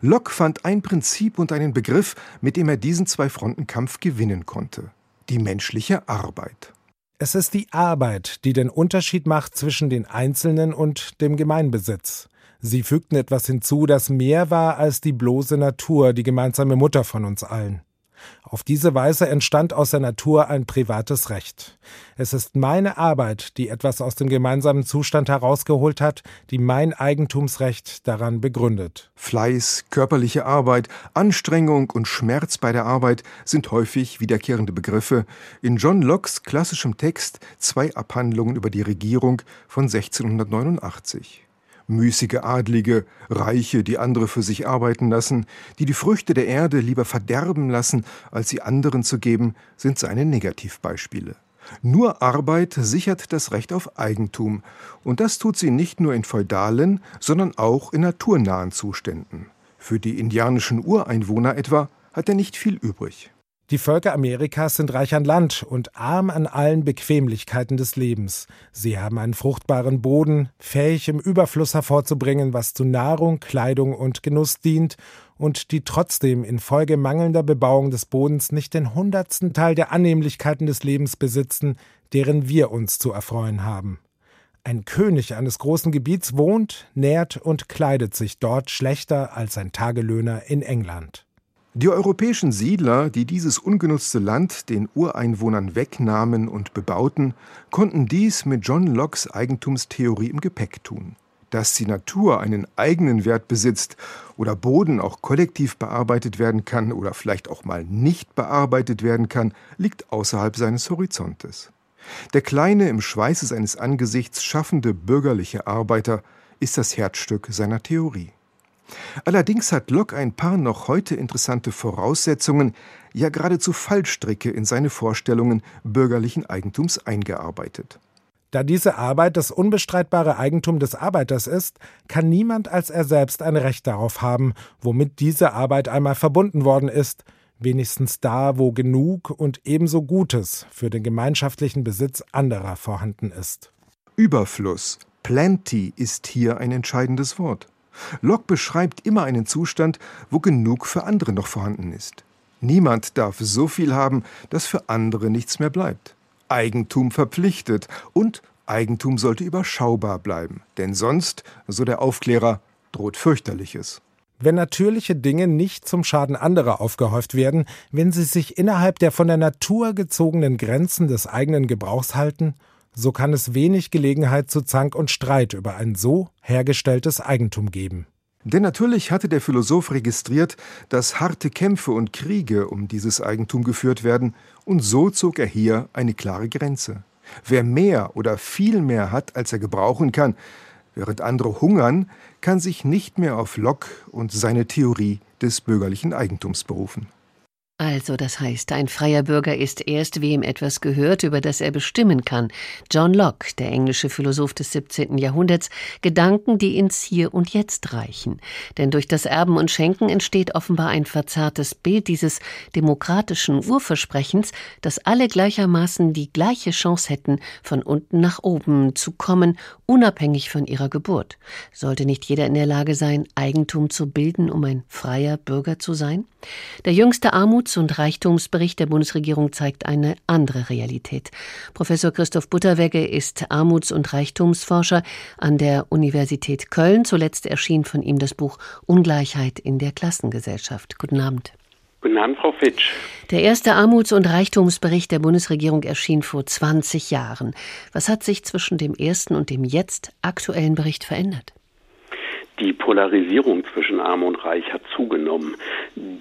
Locke fand ein Prinzip und einen Begriff, mit dem er diesen Zwei-Fronten-Kampf gewinnen konnte: die menschliche Arbeit. Es ist die Arbeit, die den Unterschied macht zwischen den Einzelnen und dem Gemeinbesitz. Sie fügten etwas hinzu, das mehr war als die bloße Natur, die gemeinsame Mutter von uns allen. Auf diese Weise entstand aus der Natur ein privates Recht. Es ist meine Arbeit, die etwas aus dem gemeinsamen Zustand herausgeholt hat, die mein Eigentumsrecht daran begründet. Fleiß, körperliche Arbeit, Anstrengung und Schmerz bei der Arbeit sind häufig wiederkehrende Begriffe in John Lockes klassischem Text Zwei Abhandlungen über die Regierung von 1689 müßige Adlige, Reiche, die andere für sich arbeiten lassen, die die Früchte der Erde lieber verderben lassen, als sie anderen zu geben, sind seine Negativbeispiele. Nur Arbeit sichert das Recht auf Eigentum, und das tut sie nicht nur in feudalen, sondern auch in naturnahen Zuständen. Für die indianischen Ureinwohner etwa hat er nicht viel übrig. Die Völker Amerikas sind reich an Land und arm an allen Bequemlichkeiten des Lebens. Sie haben einen fruchtbaren Boden, fähig im Überfluss hervorzubringen, was zu Nahrung, Kleidung und Genuss dient, und die trotzdem infolge mangelnder Bebauung des Bodens nicht den hundertsten Teil der Annehmlichkeiten des Lebens besitzen, deren wir uns zu erfreuen haben. Ein König eines großen Gebiets wohnt, nährt und kleidet sich dort schlechter als ein Tagelöhner in England. Die europäischen Siedler, die dieses ungenutzte Land den Ureinwohnern wegnahmen und bebauten, konnten dies mit John Lockes Eigentumstheorie im Gepäck tun. Dass die Natur einen eigenen Wert besitzt oder Boden auch kollektiv bearbeitet werden kann oder vielleicht auch mal nicht bearbeitet werden kann, liegt außerhalb seines Horizontes. Der kleine, im Schweiße seines Angesichts schaffende bürgerliche Arbeiter ist das Herzstück seiner Theorie. Allerdings hat Locke ein paar noch heute interessante Voraussetzungen, ja geradezu Fallstricke in seine Vorstellungen bürgerlichen Eigentums eingearbeitet. Da diese Arbeit das unbestreitbare Eigentum des Arbeiters ist, kann niemand als er selbst ein Recht darauf haben, womit diese Arbeit einmal verbunden worden ist, wenigstens da, wo genug und ebenso Gutes für den gemeinschaftlichen Besitz anderer vorhanden ist. Überfluss, Plenty ist hier ein entscheidendes Wort. Locke beschreibt immer einen Zustand, wo genug für andere noch vorhanden ist. Niemand darf so viel haben, dass für andere nichts mehr bleibt. Eigentum verpflichtet und Eigentum sollte überschaubar bleiben, denn sonst, so der Aufklärer, droht fürchterliches. Wenn natürliche Dinge nicht zum Schaden anderer aufgehäuft werden, wenn sie sich innerhalb der von der Natur gezogenen Grenzen des eigenen Gebrauchs halten, so kann es wenig Gelegenheit zu Zank und Streit über ein so hergestelltes Eigentum geben. Denn natürlich hatte der Philosoph registriert, dass harte Kämpfe und Kriege um dieses Eigentum geführt werden, und so zog er hier eine klare Grenze. Wer mehr oder viel mehr hat, als er gebrauchen kann, während andere hungern, kann sich nicht mehr auf Locke und seine Theorie des bürgerlichen Eigentums berufen. Also, das heißt, ein freier Bürger ist erst, wem etwas gehört, über das er bestimmen kann. John Locke, der englische Philosoph des 17. Jahrhunderts, Gedanken, die ins Hier und Jetzt reichen. Denn durch das Erben und Schenken entsteht offenbar ein verzerrtes Bild dieses demokratischen Urversprechens, dass alle gleichermaßen die gleiche Chance hätten, von unten nach oben zu kommen, unabhängig von ihrer Geburt. Sollte nicht jeder in der Lage sein, Eigentum zu bilden, um ein freier Bürger zu sein? Der jüngste Armuts- und Reichtumsbericht der Bundesregierung zeigt eine andere Realität. Professor Christoph Butterwegge ist Armuts- und Reichtumsforscher an der Universität Köln. Zuletzt erschien von ihm das Buch Ungleichheit in der Klassengesellschaft. Guten Abend. Guten Abend, Frau Fitsch. Der erste Armuts- und Reichtumsbericht der Bundesregierung erschien vor 20 Jahren. Was hat sich zwischen dem ersten und dem jetzt aktuellen Bericht verändert? Die Polarisierung zwischen Arm und Reich hat zugenommen.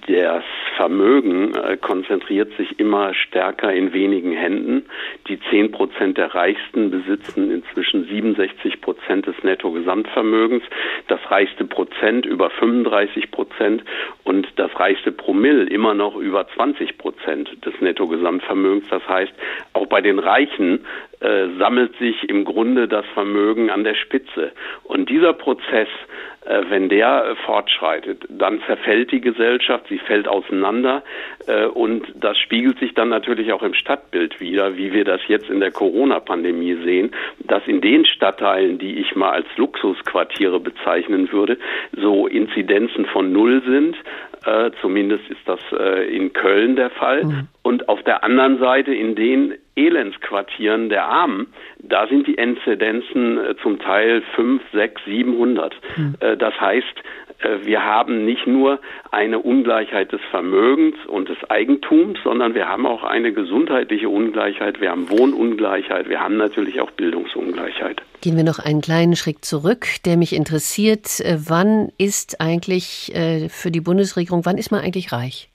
Das Vermögen äh, konzentriert sich immer stärker in wenigen Händen. Die zehn Prozent der Reichsten besitzen inzwischen 67 Prozent des Nettogesamtvermögens. Das reichste Prozent über 35 Prozent und das reichste Promille immer noch über 20 Prozent des Nettogesamtvermögens. Das heißt, auch bei den Reichen äh, sammelt sich im Grunde das Vermögen an der Spitze. Und dieser Prozess, äh, wenn der äh, fortschreitet, dann zerfällt die Gesellschaft, sie fällt auseinander äh, und das spiegelt sich dann natürlich auch im Stadtbild wieder, wie wir das jetzt in der Corona-Pandemie sehen, dass in den Stadtteilen, die ich mal als Luxusquartiere bezeichnen würde, so Inzidenzen von Null sind. Äh, zumindest ist das äh, in Köln der Fall. Mhm. Und auf der anderen Seite in den Elendsquartieren der Armen, da sind die Inzidenzen äh, zum Teil 5, 6, 700. Mhm. Äh, das heißt, wir haben nicht nur eine Ungleichheit des Vermögens und des Eigentums, sondern wir haben auch eine gesundheitliche Ungleichheit, wir haben Wohnungleichheit, wir haben natürlich auch Bildungsungleichheit. Gehen wir noch einen kleinen Schritt zurück, der mich interessiert. Wann ist eigentlich für die Bundesregierung, wann ist man eigentlich reich?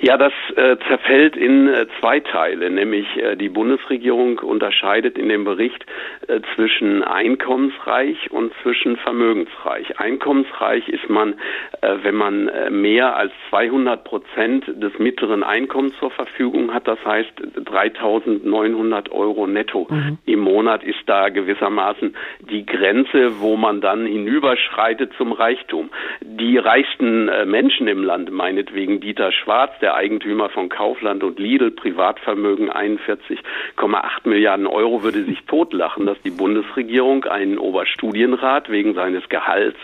Ja, das äh, zerfällt in äh, zwei Teile, nämlich äh, die Bundesregierung unterscheidet in dem Bericht äh, zwischen einkommensreich und zwischen vermögensreich. Einkommensreich ist man, äh, wenn man äh, mehr als 200 Prozent des mittleren Einkommens zur Verfügung hat, das heißt 3.900 Euro netto mhm. im Monat ist da gewissermaßen die Grenze, wo man dann hinüberschreitet zum Reichtum. Die reichsten Menschen im Land, meinetwegen Dieter Schwarz, der Eigentümer von Kaufland und Lidl, Privatvermögen 41,8 Milliarden Euro, würde sich totlachen, dass die Bundesregierung einen Oberstudienrat wegen seines Gehalts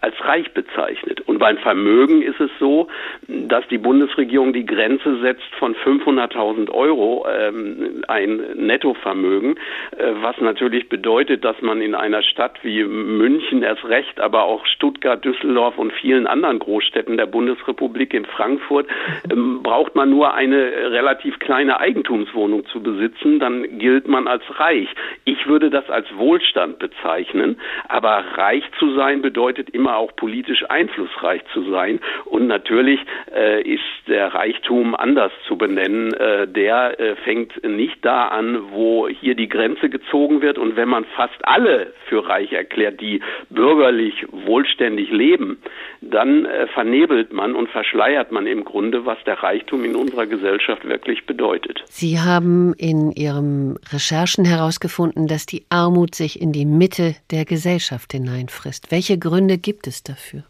als reich bezeichnet. Und beim Vermögen ist es so, dass die Bundesregierung die Grenze setzt von 500.000 Euro ähm, ein Nettovermögen, äh, was natürlich bedeutet, dass man in einer Stadt wie München erst recht, aber auch Stuttgart, Düsseldorf und vielen anderen Großstädten der Bundesrepublik in Frankfurt ähm, braucht man nur eine relativ kleine Eigentumswohnung zu besitzen, dann gilt man als reich. Ich würde das als Wohlstand bezeichnen, aber reich zu sein bedeutet immer auch politisch einflussreich zu sein. Und natürlich äh, ist der Reichtum anders zu benennen. Äh, der äh, fängt nicht da an, wo hier die Grenze gezogen wird. Und wenn man fast alle für reich erklärt, die bürgerlich wohlständig leben, dann äh, vernebelt man und verschleiert man im Grunde, was der Reichtum in unserer Gesellschaft wirklich bedeutet. Sie haben in Ihren Recherchen herausgefunden, dass die Armut sich in die Mitte der Gesellschaft hineinfrisst. Welche Gründe gibt es dafür?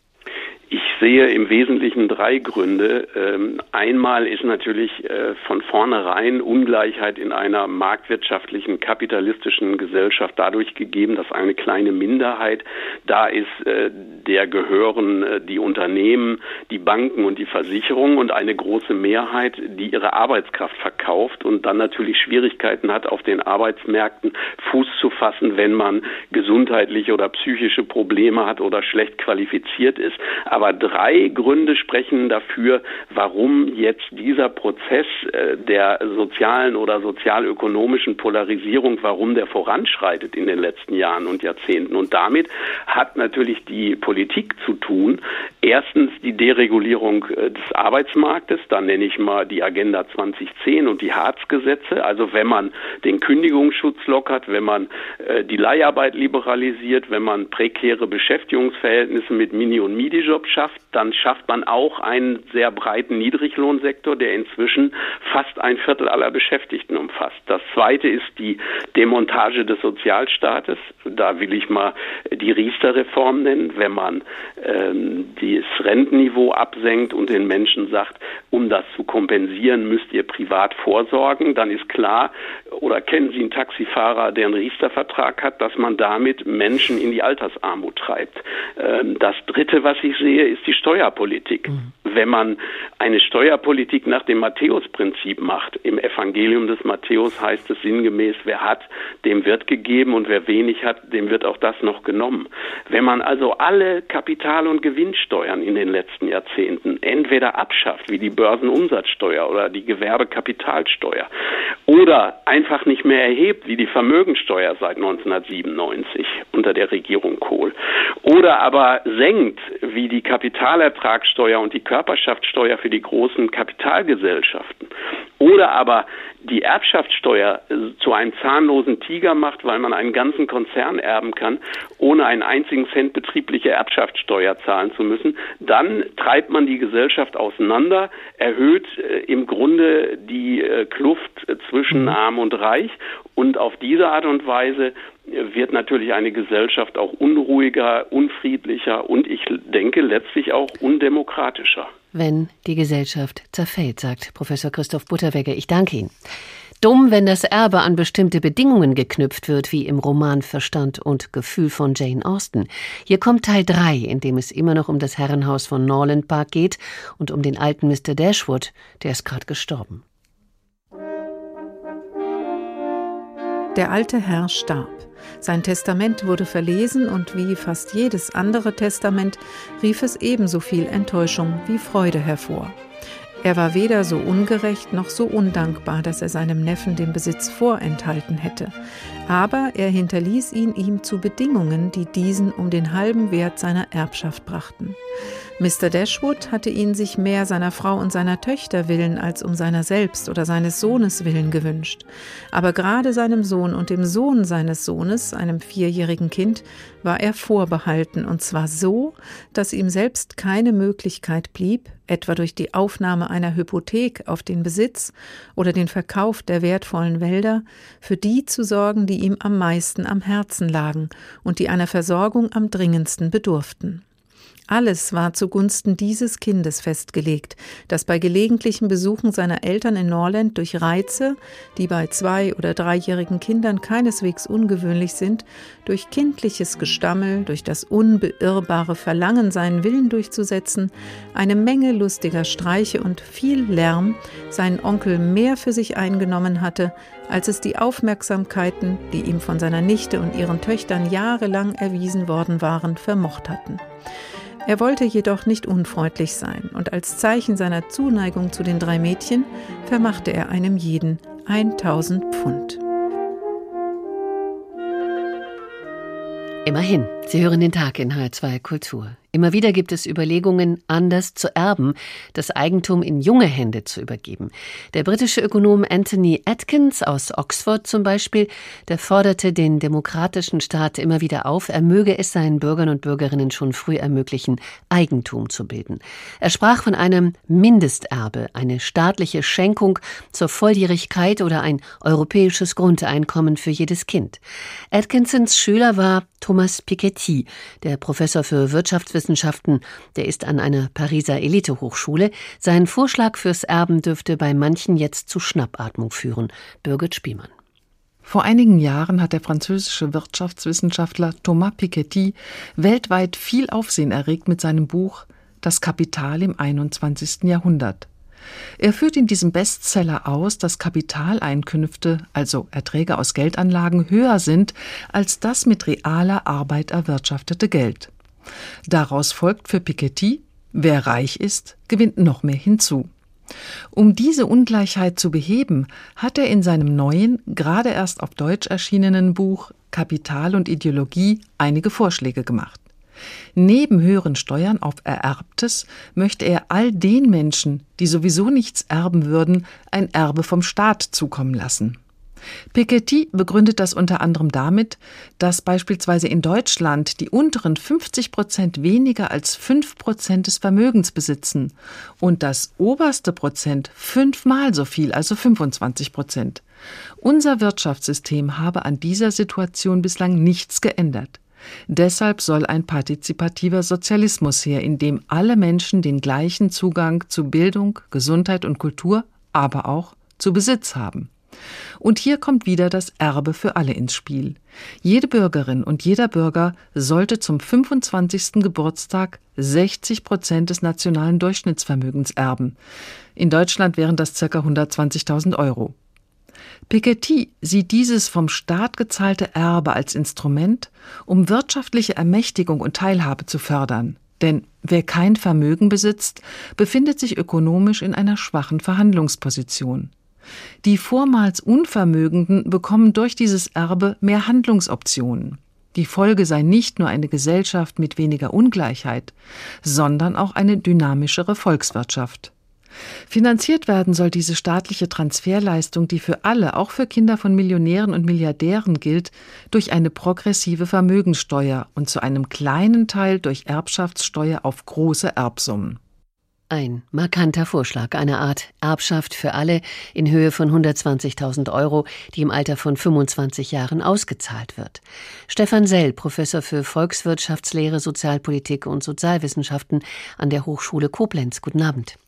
Sehe im Wesentlichen drei Gründe. Ähm, einmal ist natürlich äh, von vornherein Ungleichheit in einer marktwirtschaftlichen, kapitalistischen Gesellschaft dadurch gegeben, dass eine kleine Minderheit da ist, äh, der gehören äh, die Unternehmen, die Banken und die Versicherungen und eine große Mehrheit, die ihre Arbeitskraft verkauft und dann natürlich Schwierigkeiten hat, auf den Arbeitsmärkten Fuß zu fassen, wenn man gesundheitliche oder psychische Probleme hat oder schlecht qualifiziert ist. Aber drei Gründe sprechen dafür, warum jetzt dieser Prozess äh, der sozialen oder sozialökonomischen Polarisierung, warum der voranschreitet in den letzten Jahren und Jahrzehnten. Und damit hat natürlich die Politik zu tun. Erstens die Deregulierung äh, des Arbeitsmarktes, dann nenne ich mal die Agenda 2010 und die Hartz-Gesetze. Also wenn man den Kündigungsschutz lockert, wenn man äh, die Leiharbeit liberalisiert, wenn man prekäre Beschäftigungsverhältnisse mit Mini- und Midi-Jobs schafft, dann schafft man auch einen sehr breiten Niedriglohnsektor, der inzwischen fast ein Viertel aller Beschäftigten umfasst. Das zweite ist die Demontage des Sozialstaates. Da will ich mal die Riester-Reform nennen, wenn man ähm, das Rentenniveau absenkt und den Menschen sagt, um das zu kompensieren, müsst ihr privat vorsorgen, dann ist klar, oder kennen Sie einen Taxifahrer, der einen Riester-Vertrag hat, dass man damit Menschen in die Altersarmut treibt. Ähm, das dritte, was ich sehe, ist die Steuerpolitik. Mhm. Wenn man eine Steuerpolitik nach dem Matthäus-Prinzip macht, im Evangelium des Matthäus heißt es sinngemäß, wer hat, dem wird gegeben und wer wenig hat, dem wird auch das noch genommen. Wenn man also alle Kapital- und Gewinnsteuern in den letzten Jahrzehnten entweder abschafft, wie die Börsenumsatzsteuer oder die Gewerbekapitalsteuer, oder einfach nicht mehr erhebt, wie die Vermögensteuer seit 1997 unter der Regierung Kohl, oder aber senkt, wie die Kapitalertragssteuer und die Körperschaftssteuer für die großen Kapitalgesellschaften, oder aber die Erbschaftssteuer äh, zu einem zahnlosen Tiger macht, weil man einen ganzen Konzern erben kann, ohne einen einzigen Cent betriebliche Erbschaftssteuer zahlen zu müssen, dann treibt man die Gesellschaft auseinander, erhöht äh, im Grunde die äh, Kluft zwischen mhm. Arm und Reich und auf diese Art und Weise wird natürlich eine Gesellschaft auch unruhiger, unfriedlicher und ich denke letztlich auch undemokratischer wenn die Gesellschaft zerfällt, sagt Professor Christoph Butterwegger. Ich danke Ihnen. Dumm, wenn das Erbe an bestimmte Bedingungen geknüpft wird, wie im Roman Verstand und Gefühl von Jane Austen. Hier kommt Teil 3, in dem es immer noch um das Herrenhaus von Norland Park geht und um den alten Mr. Dashwood, der ist gerade gestorben. Der alte Herr starb. Sein Testament wurde verlesen und wie fast jedes andere Testament rief es ebenso viel Enttäuschung wie Freude hervor. Er war weder so ungerecht noch so undankbar, dass er seinem Neffen den Besitz vorenthalten hätte. Aber er hinterließ ihn ihm zu Bedingungen, die diesen um den halben Wert seiner Erbschaft brachten. Mr. Dashwood hatte ihn sich mehr seiner Frau und seiner Töchter willen als um seiner selbst oder seines Sohnes willen gewünscht. Aber gerade seinem Sohn und dem Sohn seines Sohnes, einem vierjährigen Kind, war er vorbehalten, und zwar so, dass ihm selbst keine Möglichkeit blieb, etwa durch die Aufnahme einer Hypothek auf den Besitz oder den Verkauf der wertvollen Wälder, für die zu sorgen, die ihm am meisten am Herzen lagen und die einer Versorgung am dringendsten bedurften. Alles war zugunsten dieses Kindes festgelegt, das bei gelegentlichen Besuchen seiner Eltern in Norland durch Reize, die bei zwei- oder dreijährigen Kindern keineswegs ungewöhnlich sind, durch kindliches Gestammel, durch das unbeirrbare Verlangen, seinen Willen durchzusetzen, eine Menge lustiger Streiche und viel Lärm seinen Onkel mehr für sich eingenommen hatte, als es die Aufmerksamkeiten, die ihm von seiner Nichte und ihren Töchtern jahrelang erwiesen worden waren, vermocht hatten. Er wollte jedoch nicht unfreundlich sein, und als Zeichen seiner Zuneigung zu den drei Mädchen vermachte er einem jeden 1000 Pfund. Immerhin, Sie hören den Tag in H2 Kultur. Immer wieder gibt es Überlegungen, anders zu erben, das Eigentum in junge Hände zu übergeben. Der britische Ökonom Anthony Atkins aus Oxford zum Beispiel, der forderte den demokratischen Staat immer wieder auf, er möge es seinen Bürgern und Bürgerinnen schon früh ermöglichen, Eigentum zu bilden. Er sprach von einem Mindesterbe, eine staatliche Schenkung zur Volljährigkeit oder ein europäisches Grundeinkommen für jedes Kind. Atkinsons Schüler war Thomas Piketty, der Professor für Wirtschaftswissenschaften der ist an einer Pariser Elitehochschule. Sein Vorschlag fürs Erben dürfte bei manchen jetzt zu Schnappatmung führen. Birgit Spiemann. Vor einigen Jahren hat der französische Wirtschaftswissenschaftler Thomas Piketty weltweit viel Aufsehen erregt mit seinem Buch Das Kapital im 21. Jahrhundert. Er führt in diesem Bestseller aus, dass Kapitaleinkünfte, also Erträge aus Geldanlagen, höher sind als das mit realer Arbeit erwirtschaftete Geld. Daraus folgt für Piketty, wer reich ist, gewinnt noch mehr hinzu. Um diese Ungleichheit zu beheben, hat er in seinem neuen, gerade erst auf Deutsch erschienenen Buch Kapital und Ideologie einige Vorschläge gemacht. Neben höheren Steuern auf Ererbtes möchte er all den Menschen, die sowieso nichts erben würden, ein Erbe vom Staat zukommen lassen. Piketty begründet das unter anderem damit, dass beispielsweise in Deutschland die unteren 50 Prozent weniger als 5 Prozent des Vermögens besitzen und das oberste Prozent fünfmal so viel, also 25 Prozent. Unser Wirtschaftssystem habe an dieser Situation bislang nichts geändert. Deshalb soll ein partizipativer Sozialismus her, in dem alle Menschen den gleichen Zugang zu Bildung, Gesundheit und Kultur, aber auch zu Besitz haben. Und hier kommt wieder das Erbe für alle ins Spiel. Jede Bürgerin und jeder Bürger sollte zum 25. Geburtstag 60 Prozent des nationalen Durchschnittsvermögens erben. In Deutschland wären das ca. 120.000 Euro. Piketty sieht dieses vom Staat gezahlte Erbe als Instrument, um wirtschaftliche Ermächtigung und Teilhabe zu fördern. Denn wer kein Vermögen besitzt, befindet sich ökonomisch in einer schwachen Verhandlungsposition. Die vormals Unvermögenden bekommen durch dieses Erbe mehr Handlungsoptionen. Die Folge sei nicht nur eine Gesellschaft mit weniger Ungleichheit, sondern auch eine dynamischere Volkswirtschaft. Finanziert werden soll diese staatliche Transferleistung, die für alle, auch für Kinder von Millionären und Milliardären gilt, durch eine progressive Vermögensteuer und zu einem kleinen Teil durch Erbschaftssteuer auf große Erbsummen. Ein markanter Vorschlag, eine Art Erbschaft für alle in Höhe von 120.000 Euro, die im Alter von 25 Jahren ausgezahlt wird. Stefan Sell, Professor für Volkswirtschaftslehre, Sozialpolitik und Sozialwissenschaften an der Hochschule Koblenz. Guten Abend.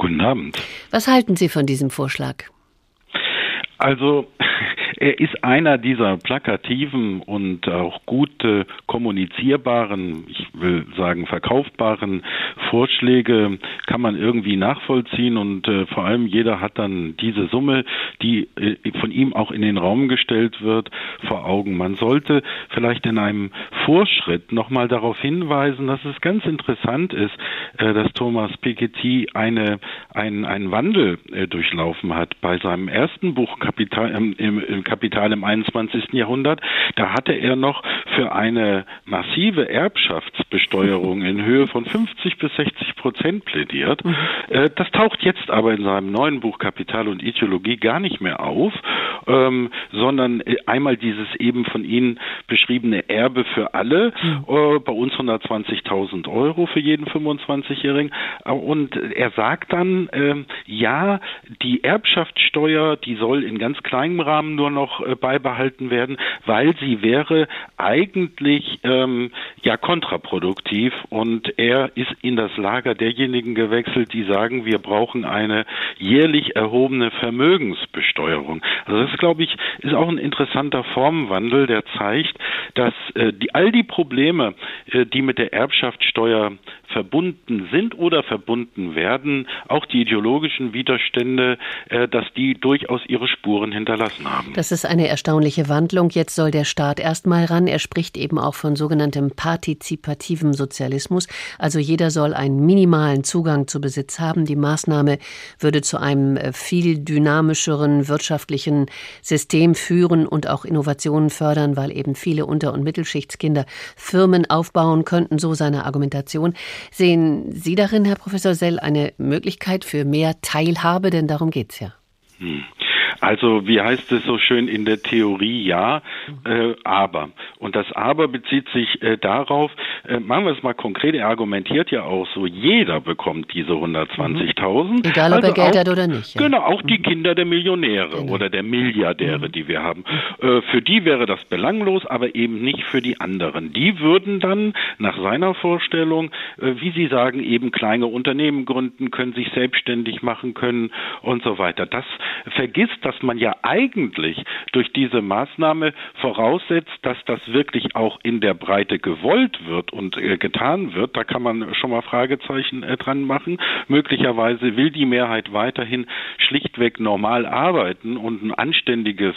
Guten Abend. Was halten Sie von diesem Vorschlag? Also er ist einer dieser plakativen und auch gut äh, kommunizierbaren, ich will sagen verkaufbaren Vorschläge, kann man irgendwie nachvollziehen und äh, vor allem jeder hat dann diese Summe, die äh, von ihm auch in den Raum gestellt wird, vor Augen. Man sollte vielleicht in einem Vorschritt nochmal darauf hinweisen, dass es ganz interessant ist, äh, dass Thomas Piketty eine, ein, einen Wandel äh, durchlaufen hat. Bei seinem ersten Buch Kapital, im, im Kapital im 21. Jahrhundert, da hatte er noch für eine massive Erbschaftsbesteuerung in Höhe von 50 bis 60 Prozent plädiert. Mhm. Äh, das taucht jetzt aber in seinem neuen Buch Kapital und Ideologie gar nicht mehr auf, ähm, sondern äh, einmal dieses eben von Ihnen beschriebene Erbe für alle, mhm. äh, bei uns 120.000 Euro für jeden 25-Jährigen. Äh, und er sagt dann, äh, ja, die Erbschaftssteuer, die soll in ganz kleinem Rahmen nur noch äh, beibehalten werden, weil sie wäre eigentlich ähm, ja kontraproduktiv und er ist in das Lager derjenigen gewechselt, die sagen, wir brauchen eine jährlich erhobene Vermögensbesteuerung. Also das glaube ich ist auch ein interessanter Formwandel, der zeigt, dass äh, die all die Probleme, äh, die mit der Erbschaftssteuer verbunden sind oder verbunden werden, auch die ideologischen Widerstände, äh, dass die durchaus ihre Spuren hinterlassen haben. Das ist eine erstaunliche Wandlung. Jetzt soll der Staat erstmal ran. Er spricht eben auch von sogenanntem partizipativem Sozialismus. Also jeder soll einen minimalen Zugang zu Besitz haben. Die Maßnahme würde zu einem äh, viel dynamischeren wirtschaftlichen System führen und auch Innovationen fördern, weil eben viele Unter- und Mittelschichtskinder Firmen aufbauen könnten, so seine Argumentation. Sehen Sie darin, Herr Professor Sell, eine Möglichkeit für mehr Teilhabe? Denn darum geht es ja. Hm. Also wie heißt es so schön in der Theorie ja, äh, aber. Und das aber bezieht sich äh, darauf, äh, machen wir es mal konkret, er argumentiert ja auch so, jeder bekommt diese 120.000. Egal ob also er Geld auch, hat oder nicht. Ja. Genau, auch die mhm. Kinder der Millionäre genau. oder der Milliardäre, mhm. die wir haben. Äh, für die wäre das belanglos, aber eben nicht für die anderen. Die würden dann nach seiner Vorstellung, äh, wie Sie sagen, eben kleine Unternehmen gründen können, sich selbstständig machen können und so weiter. Das vergisst dass man ja eigentlich durch diese Maßnahme voraussetzt, dass das wirklich auch in der Breite gewollt wird und äh, getan wird. Da kann man schon mal Fragezeichen äh, dran machen. Möglicherweise will die Mehrheit weiterhin schlichtweg normal arbeiten und ein anständiges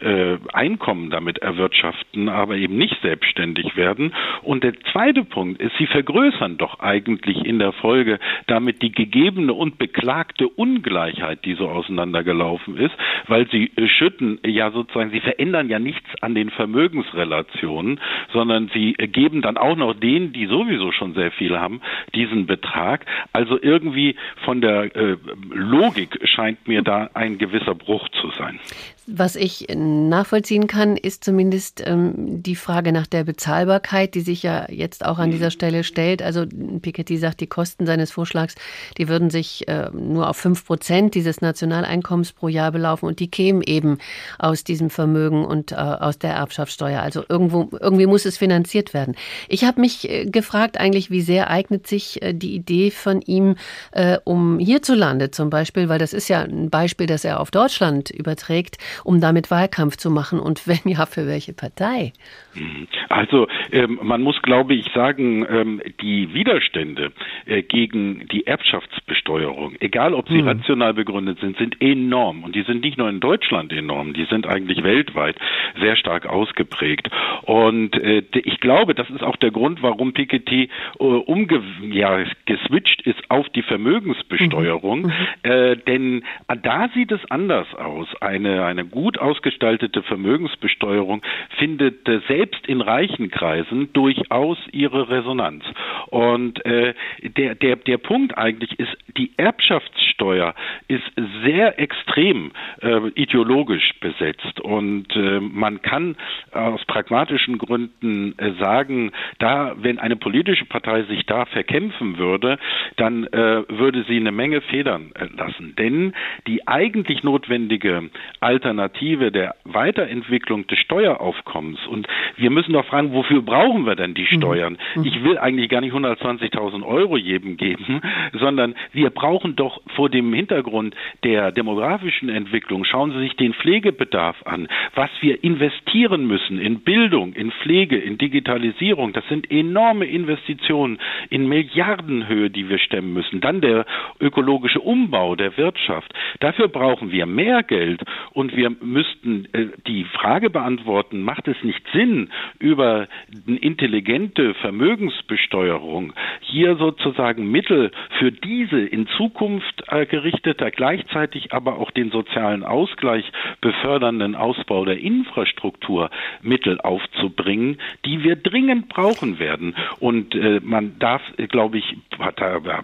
äh, Einkommen damit erwirtschaften, aber eben nicht selbstständig werden. Und der zweite Punkt ist, sie vergrößern doch eigentlich in der Folge damit die gegebene und beklagte Ungleichheit, die so auseinandergelaufen ist, weil sie äh, schütten ja sozusagen, sie verändern ja nichts an den Vermögensrelationen, sondern sie äh, geben dann auch noch denen, die sowieso schon sehr viel haben, diesen Betrag. Also irgendwie von der äh, Logik scheint mir da ein gewisser Bruch zu sein. Was ich nachvollziehen kann, ist zumindest ähm, die Frage nach der Bezahlbarkeit, die sich ja jetzt auch an dieser Stelle stellt. Also Piketty sagt, die Kosten seines Vorschlags, die würden sich äh, nur auf fünf Prozent dieses Nationaleinkommens pro Jahr belaufen und die kämen eben aus diesem Vermögen und äh, aus der Erbschaftssteuer. Also irgendwo, irgendwie muss es finanziert werden. Ich habe mich äh, gefragt eigentlich, wie sehr eignet sich äh, die Idee von ihm, äh, um hierzulande zum Beispiel, weil das ist ja ein Beispiel, das er auf Deutschland überträgt, um damit Wahlkampf zu machen und wenn ja, für welche Partei? Also ähm, man muss, glaube ich, sagen, ähm, die Widerstände äh, gegen die Erbschaftsbesteuerung, egal ob sie hm. rational begründet sind, sind enorm. Und die sind nicht nur in Deutschland enorm, die sind eigentlich weltweit sehr stark ausgeprägt. Und äh, ich glaube, das ist auch der Grund, warum Piketty äh, umge ja, geswitcht ist auf die Vermögensbesteuerung. Mhm. mhm. Äh, denn da sieht es anders aus. Eine, eine gut ausgestaltete Vermögensbesteuerung findet äh, selbst in reichen Kreisen durchaus ihre Resonanz. Und äh, der, der, der Punkt eigentlich ist, die Erbschaftssteuer ist sehr extrem äh, ideologisch besetzt. Und äh, man kann aus pragmatischen Gründen äh, sagen, da, wenn eine politische Partei sich da verkämpfen würde, dann äh, würde sie eine Menge Federn lassen. Denn die eigentlich notwendige Alternative der Weiterentwicklung des Steueraufkommens und wir müssen doch fragen, wofür brauchen wir denn die mhm. Steuern? Mhm. Ich will eigentlich gar nicht 120.000 Euro jedem geben, sondern wir brauchen doch vor dem Hintergrund der demografischen Entwicklung, schauen Sie sich den Pflegebedarf an, was wir investieren müssen in Bildung, in Pflege, in Digitalisierung. Das sind enorme Investitionen in Milliardenhöhe, die wir stemmen müssen. Dann der ökologische Umbau der Wirtschaft. Dafür brauchen wir mehr Geld und wir müssten äh, die Frage beantworten, macht es nicht Sinn, über intelligente Vermögensbesteuerung hier sozusagen Mittel für diese in Zukunft äh, gerichteter, gleichzeitig aber auch den sozialen Ausgleich befördernden Ausbau der Infrastruktur Mittel aufzubringen, die wir dringend brauchen werden. Und äh, man darf, glaube ich,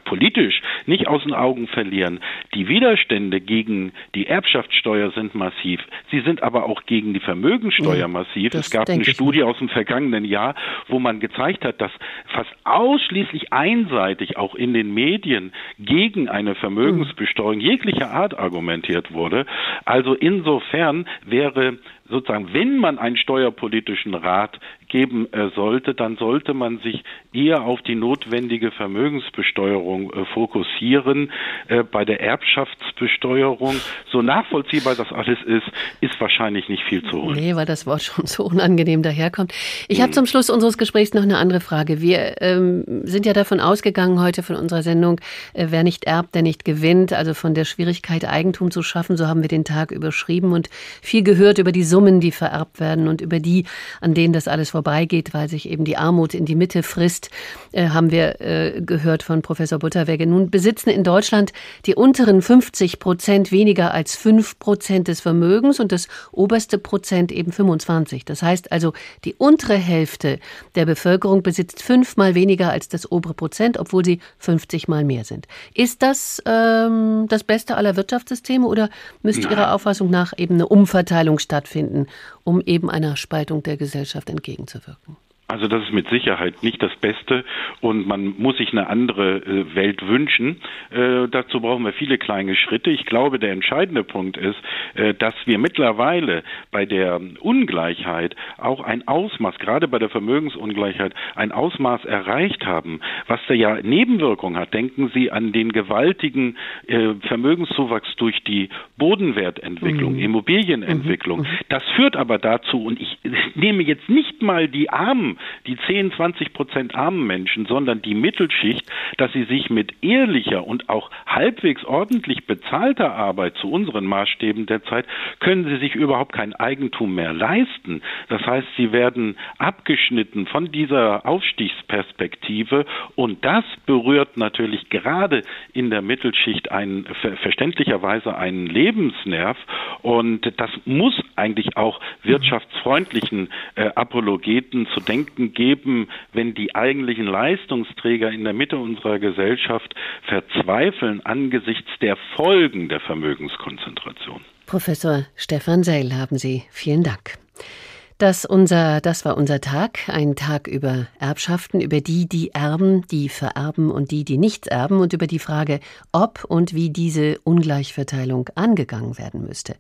politisch nicht aus den Augen verlieren, die Widerstände gegen die Erbschaftssteuer sind massiv. Sie sind aber auch gegen die Vermögensteuer massiv. Es gab eine Studie aus dem vergangenen Jahr, wo man gezeigt hat, dass fast ausschließlich einseitig auch in den Medien gegen eine Vermögensbesteuerung jeglicher Art argumentiert wurde. Also insofern wäre sozusagen, wenn man einen steuerpolitischen Rat geben äh, sollte, dann sollte man sich eher auf die notwendige Vermögensbesteuerung äh, fokussieren. Äh, bei der Erbschaftsbesteuerung, so nachvollziehbar das alles ist, ist wahrscheinlich nicht viel zu holen. Nee, weil das Wort schon so unangenehm daherkommt. Ich habe zum Schluss unseres Gesprächs noch eine andere Frage. Wir ähm, sind ja davon ausgegangen heute von unserer Sendung, äh, wer nicht erbt, der nicht gewinnt, also von der Schwierigkeit, Eigentum zu schaffen. So haben wir den Tag überschrieben und viel gehört über die Summen, die vererbt werden und über die, an denen das alles vorbeigeht, weil sich eben die Armut in die Mitte frisst, äh, haben wir äh, gehört von Professor Butterwegge. Nun besitzen in Deutschland die unteren 50 Prozent weniger als 5 Prozent des Vermögens und das oberste Prozent eben 25. Das heißt also, die untere Hälfte der Bevölkerung besitzt fünfmal weniger als das obere Prozent, obwohl sie 50 mal mehr sind. Ist das ähm, das Beste aller Wirtschaftssysteme oder müsste Ihrer Auffassung nach eben eine Umverteilung stattfinden? Um eben einer Spaltung der Gesellschaft entgegenzuwirken. Also das ist mit Sicherheit nicht das Beste und man muss sich eine andere äh, Welt wünschen. Äh, dazu brauchen wir viele kleine Schritte. Ich glaube, der entscheidende Punkt ist, äh, dass wir mittlerweile bei der Ungleichheit auch ein Ausmaß, gerade bei der Vermögensungleichheit, ein Ausmaß erreicht haben, was da ja Nebenwirkungen hat. Denken Sie an den gewaltigen äh, Vermögenszuwachs durch die Bodenwertentwicklung, mhm. Immobilienentwicklung. Mhm. Das führt aber dazu, und ich nehme jetzt nicht mal die Armen die 10, 20 Prozent armen Menschen, sondern die Mittelschicht, dass sie sich mit ehrlicher und auch halbwegs ordentlich bezahlter Arbeit zu unseren Maßstäben der Zeit, können sie sich überhaupt kein Eigentum mehr leisten. Das heißt, sie werden abgeschnitten von dieser Aufstiegsperspektive und das berührt natürlich gerade in der Mittelschicht einen, verständlicherweise einen Lebensnerv und das muss eigentlich auch wirtschaftsfreundlichen äh, Apologeten zu denken Denken geben, wenn die eigentlichen Leistungsträger in der Mitte unserer Gesellschaft verzweifeln angesichts der Folgen der Vermögenskonzentration. Professor Stefan Seil haben Sie. Vielen Dank. Das, unser, das war unser Tag, ein Tag über Erbschaften, über die, die erben, die vererben und die, die nichts erben und über die Frage, ob und wie diese Ungleichverteilung angegangen werden müsste.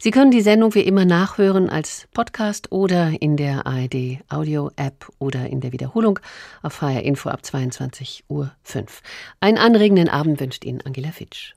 Sie können die Sendung wie immer nachhören als Podcast oder in der ARD Audio App oder in der Wiederholung auf HR Info ab 22.05 Uhr. Einen anregenden Abend wünscht Ihnen Angela Fitsch.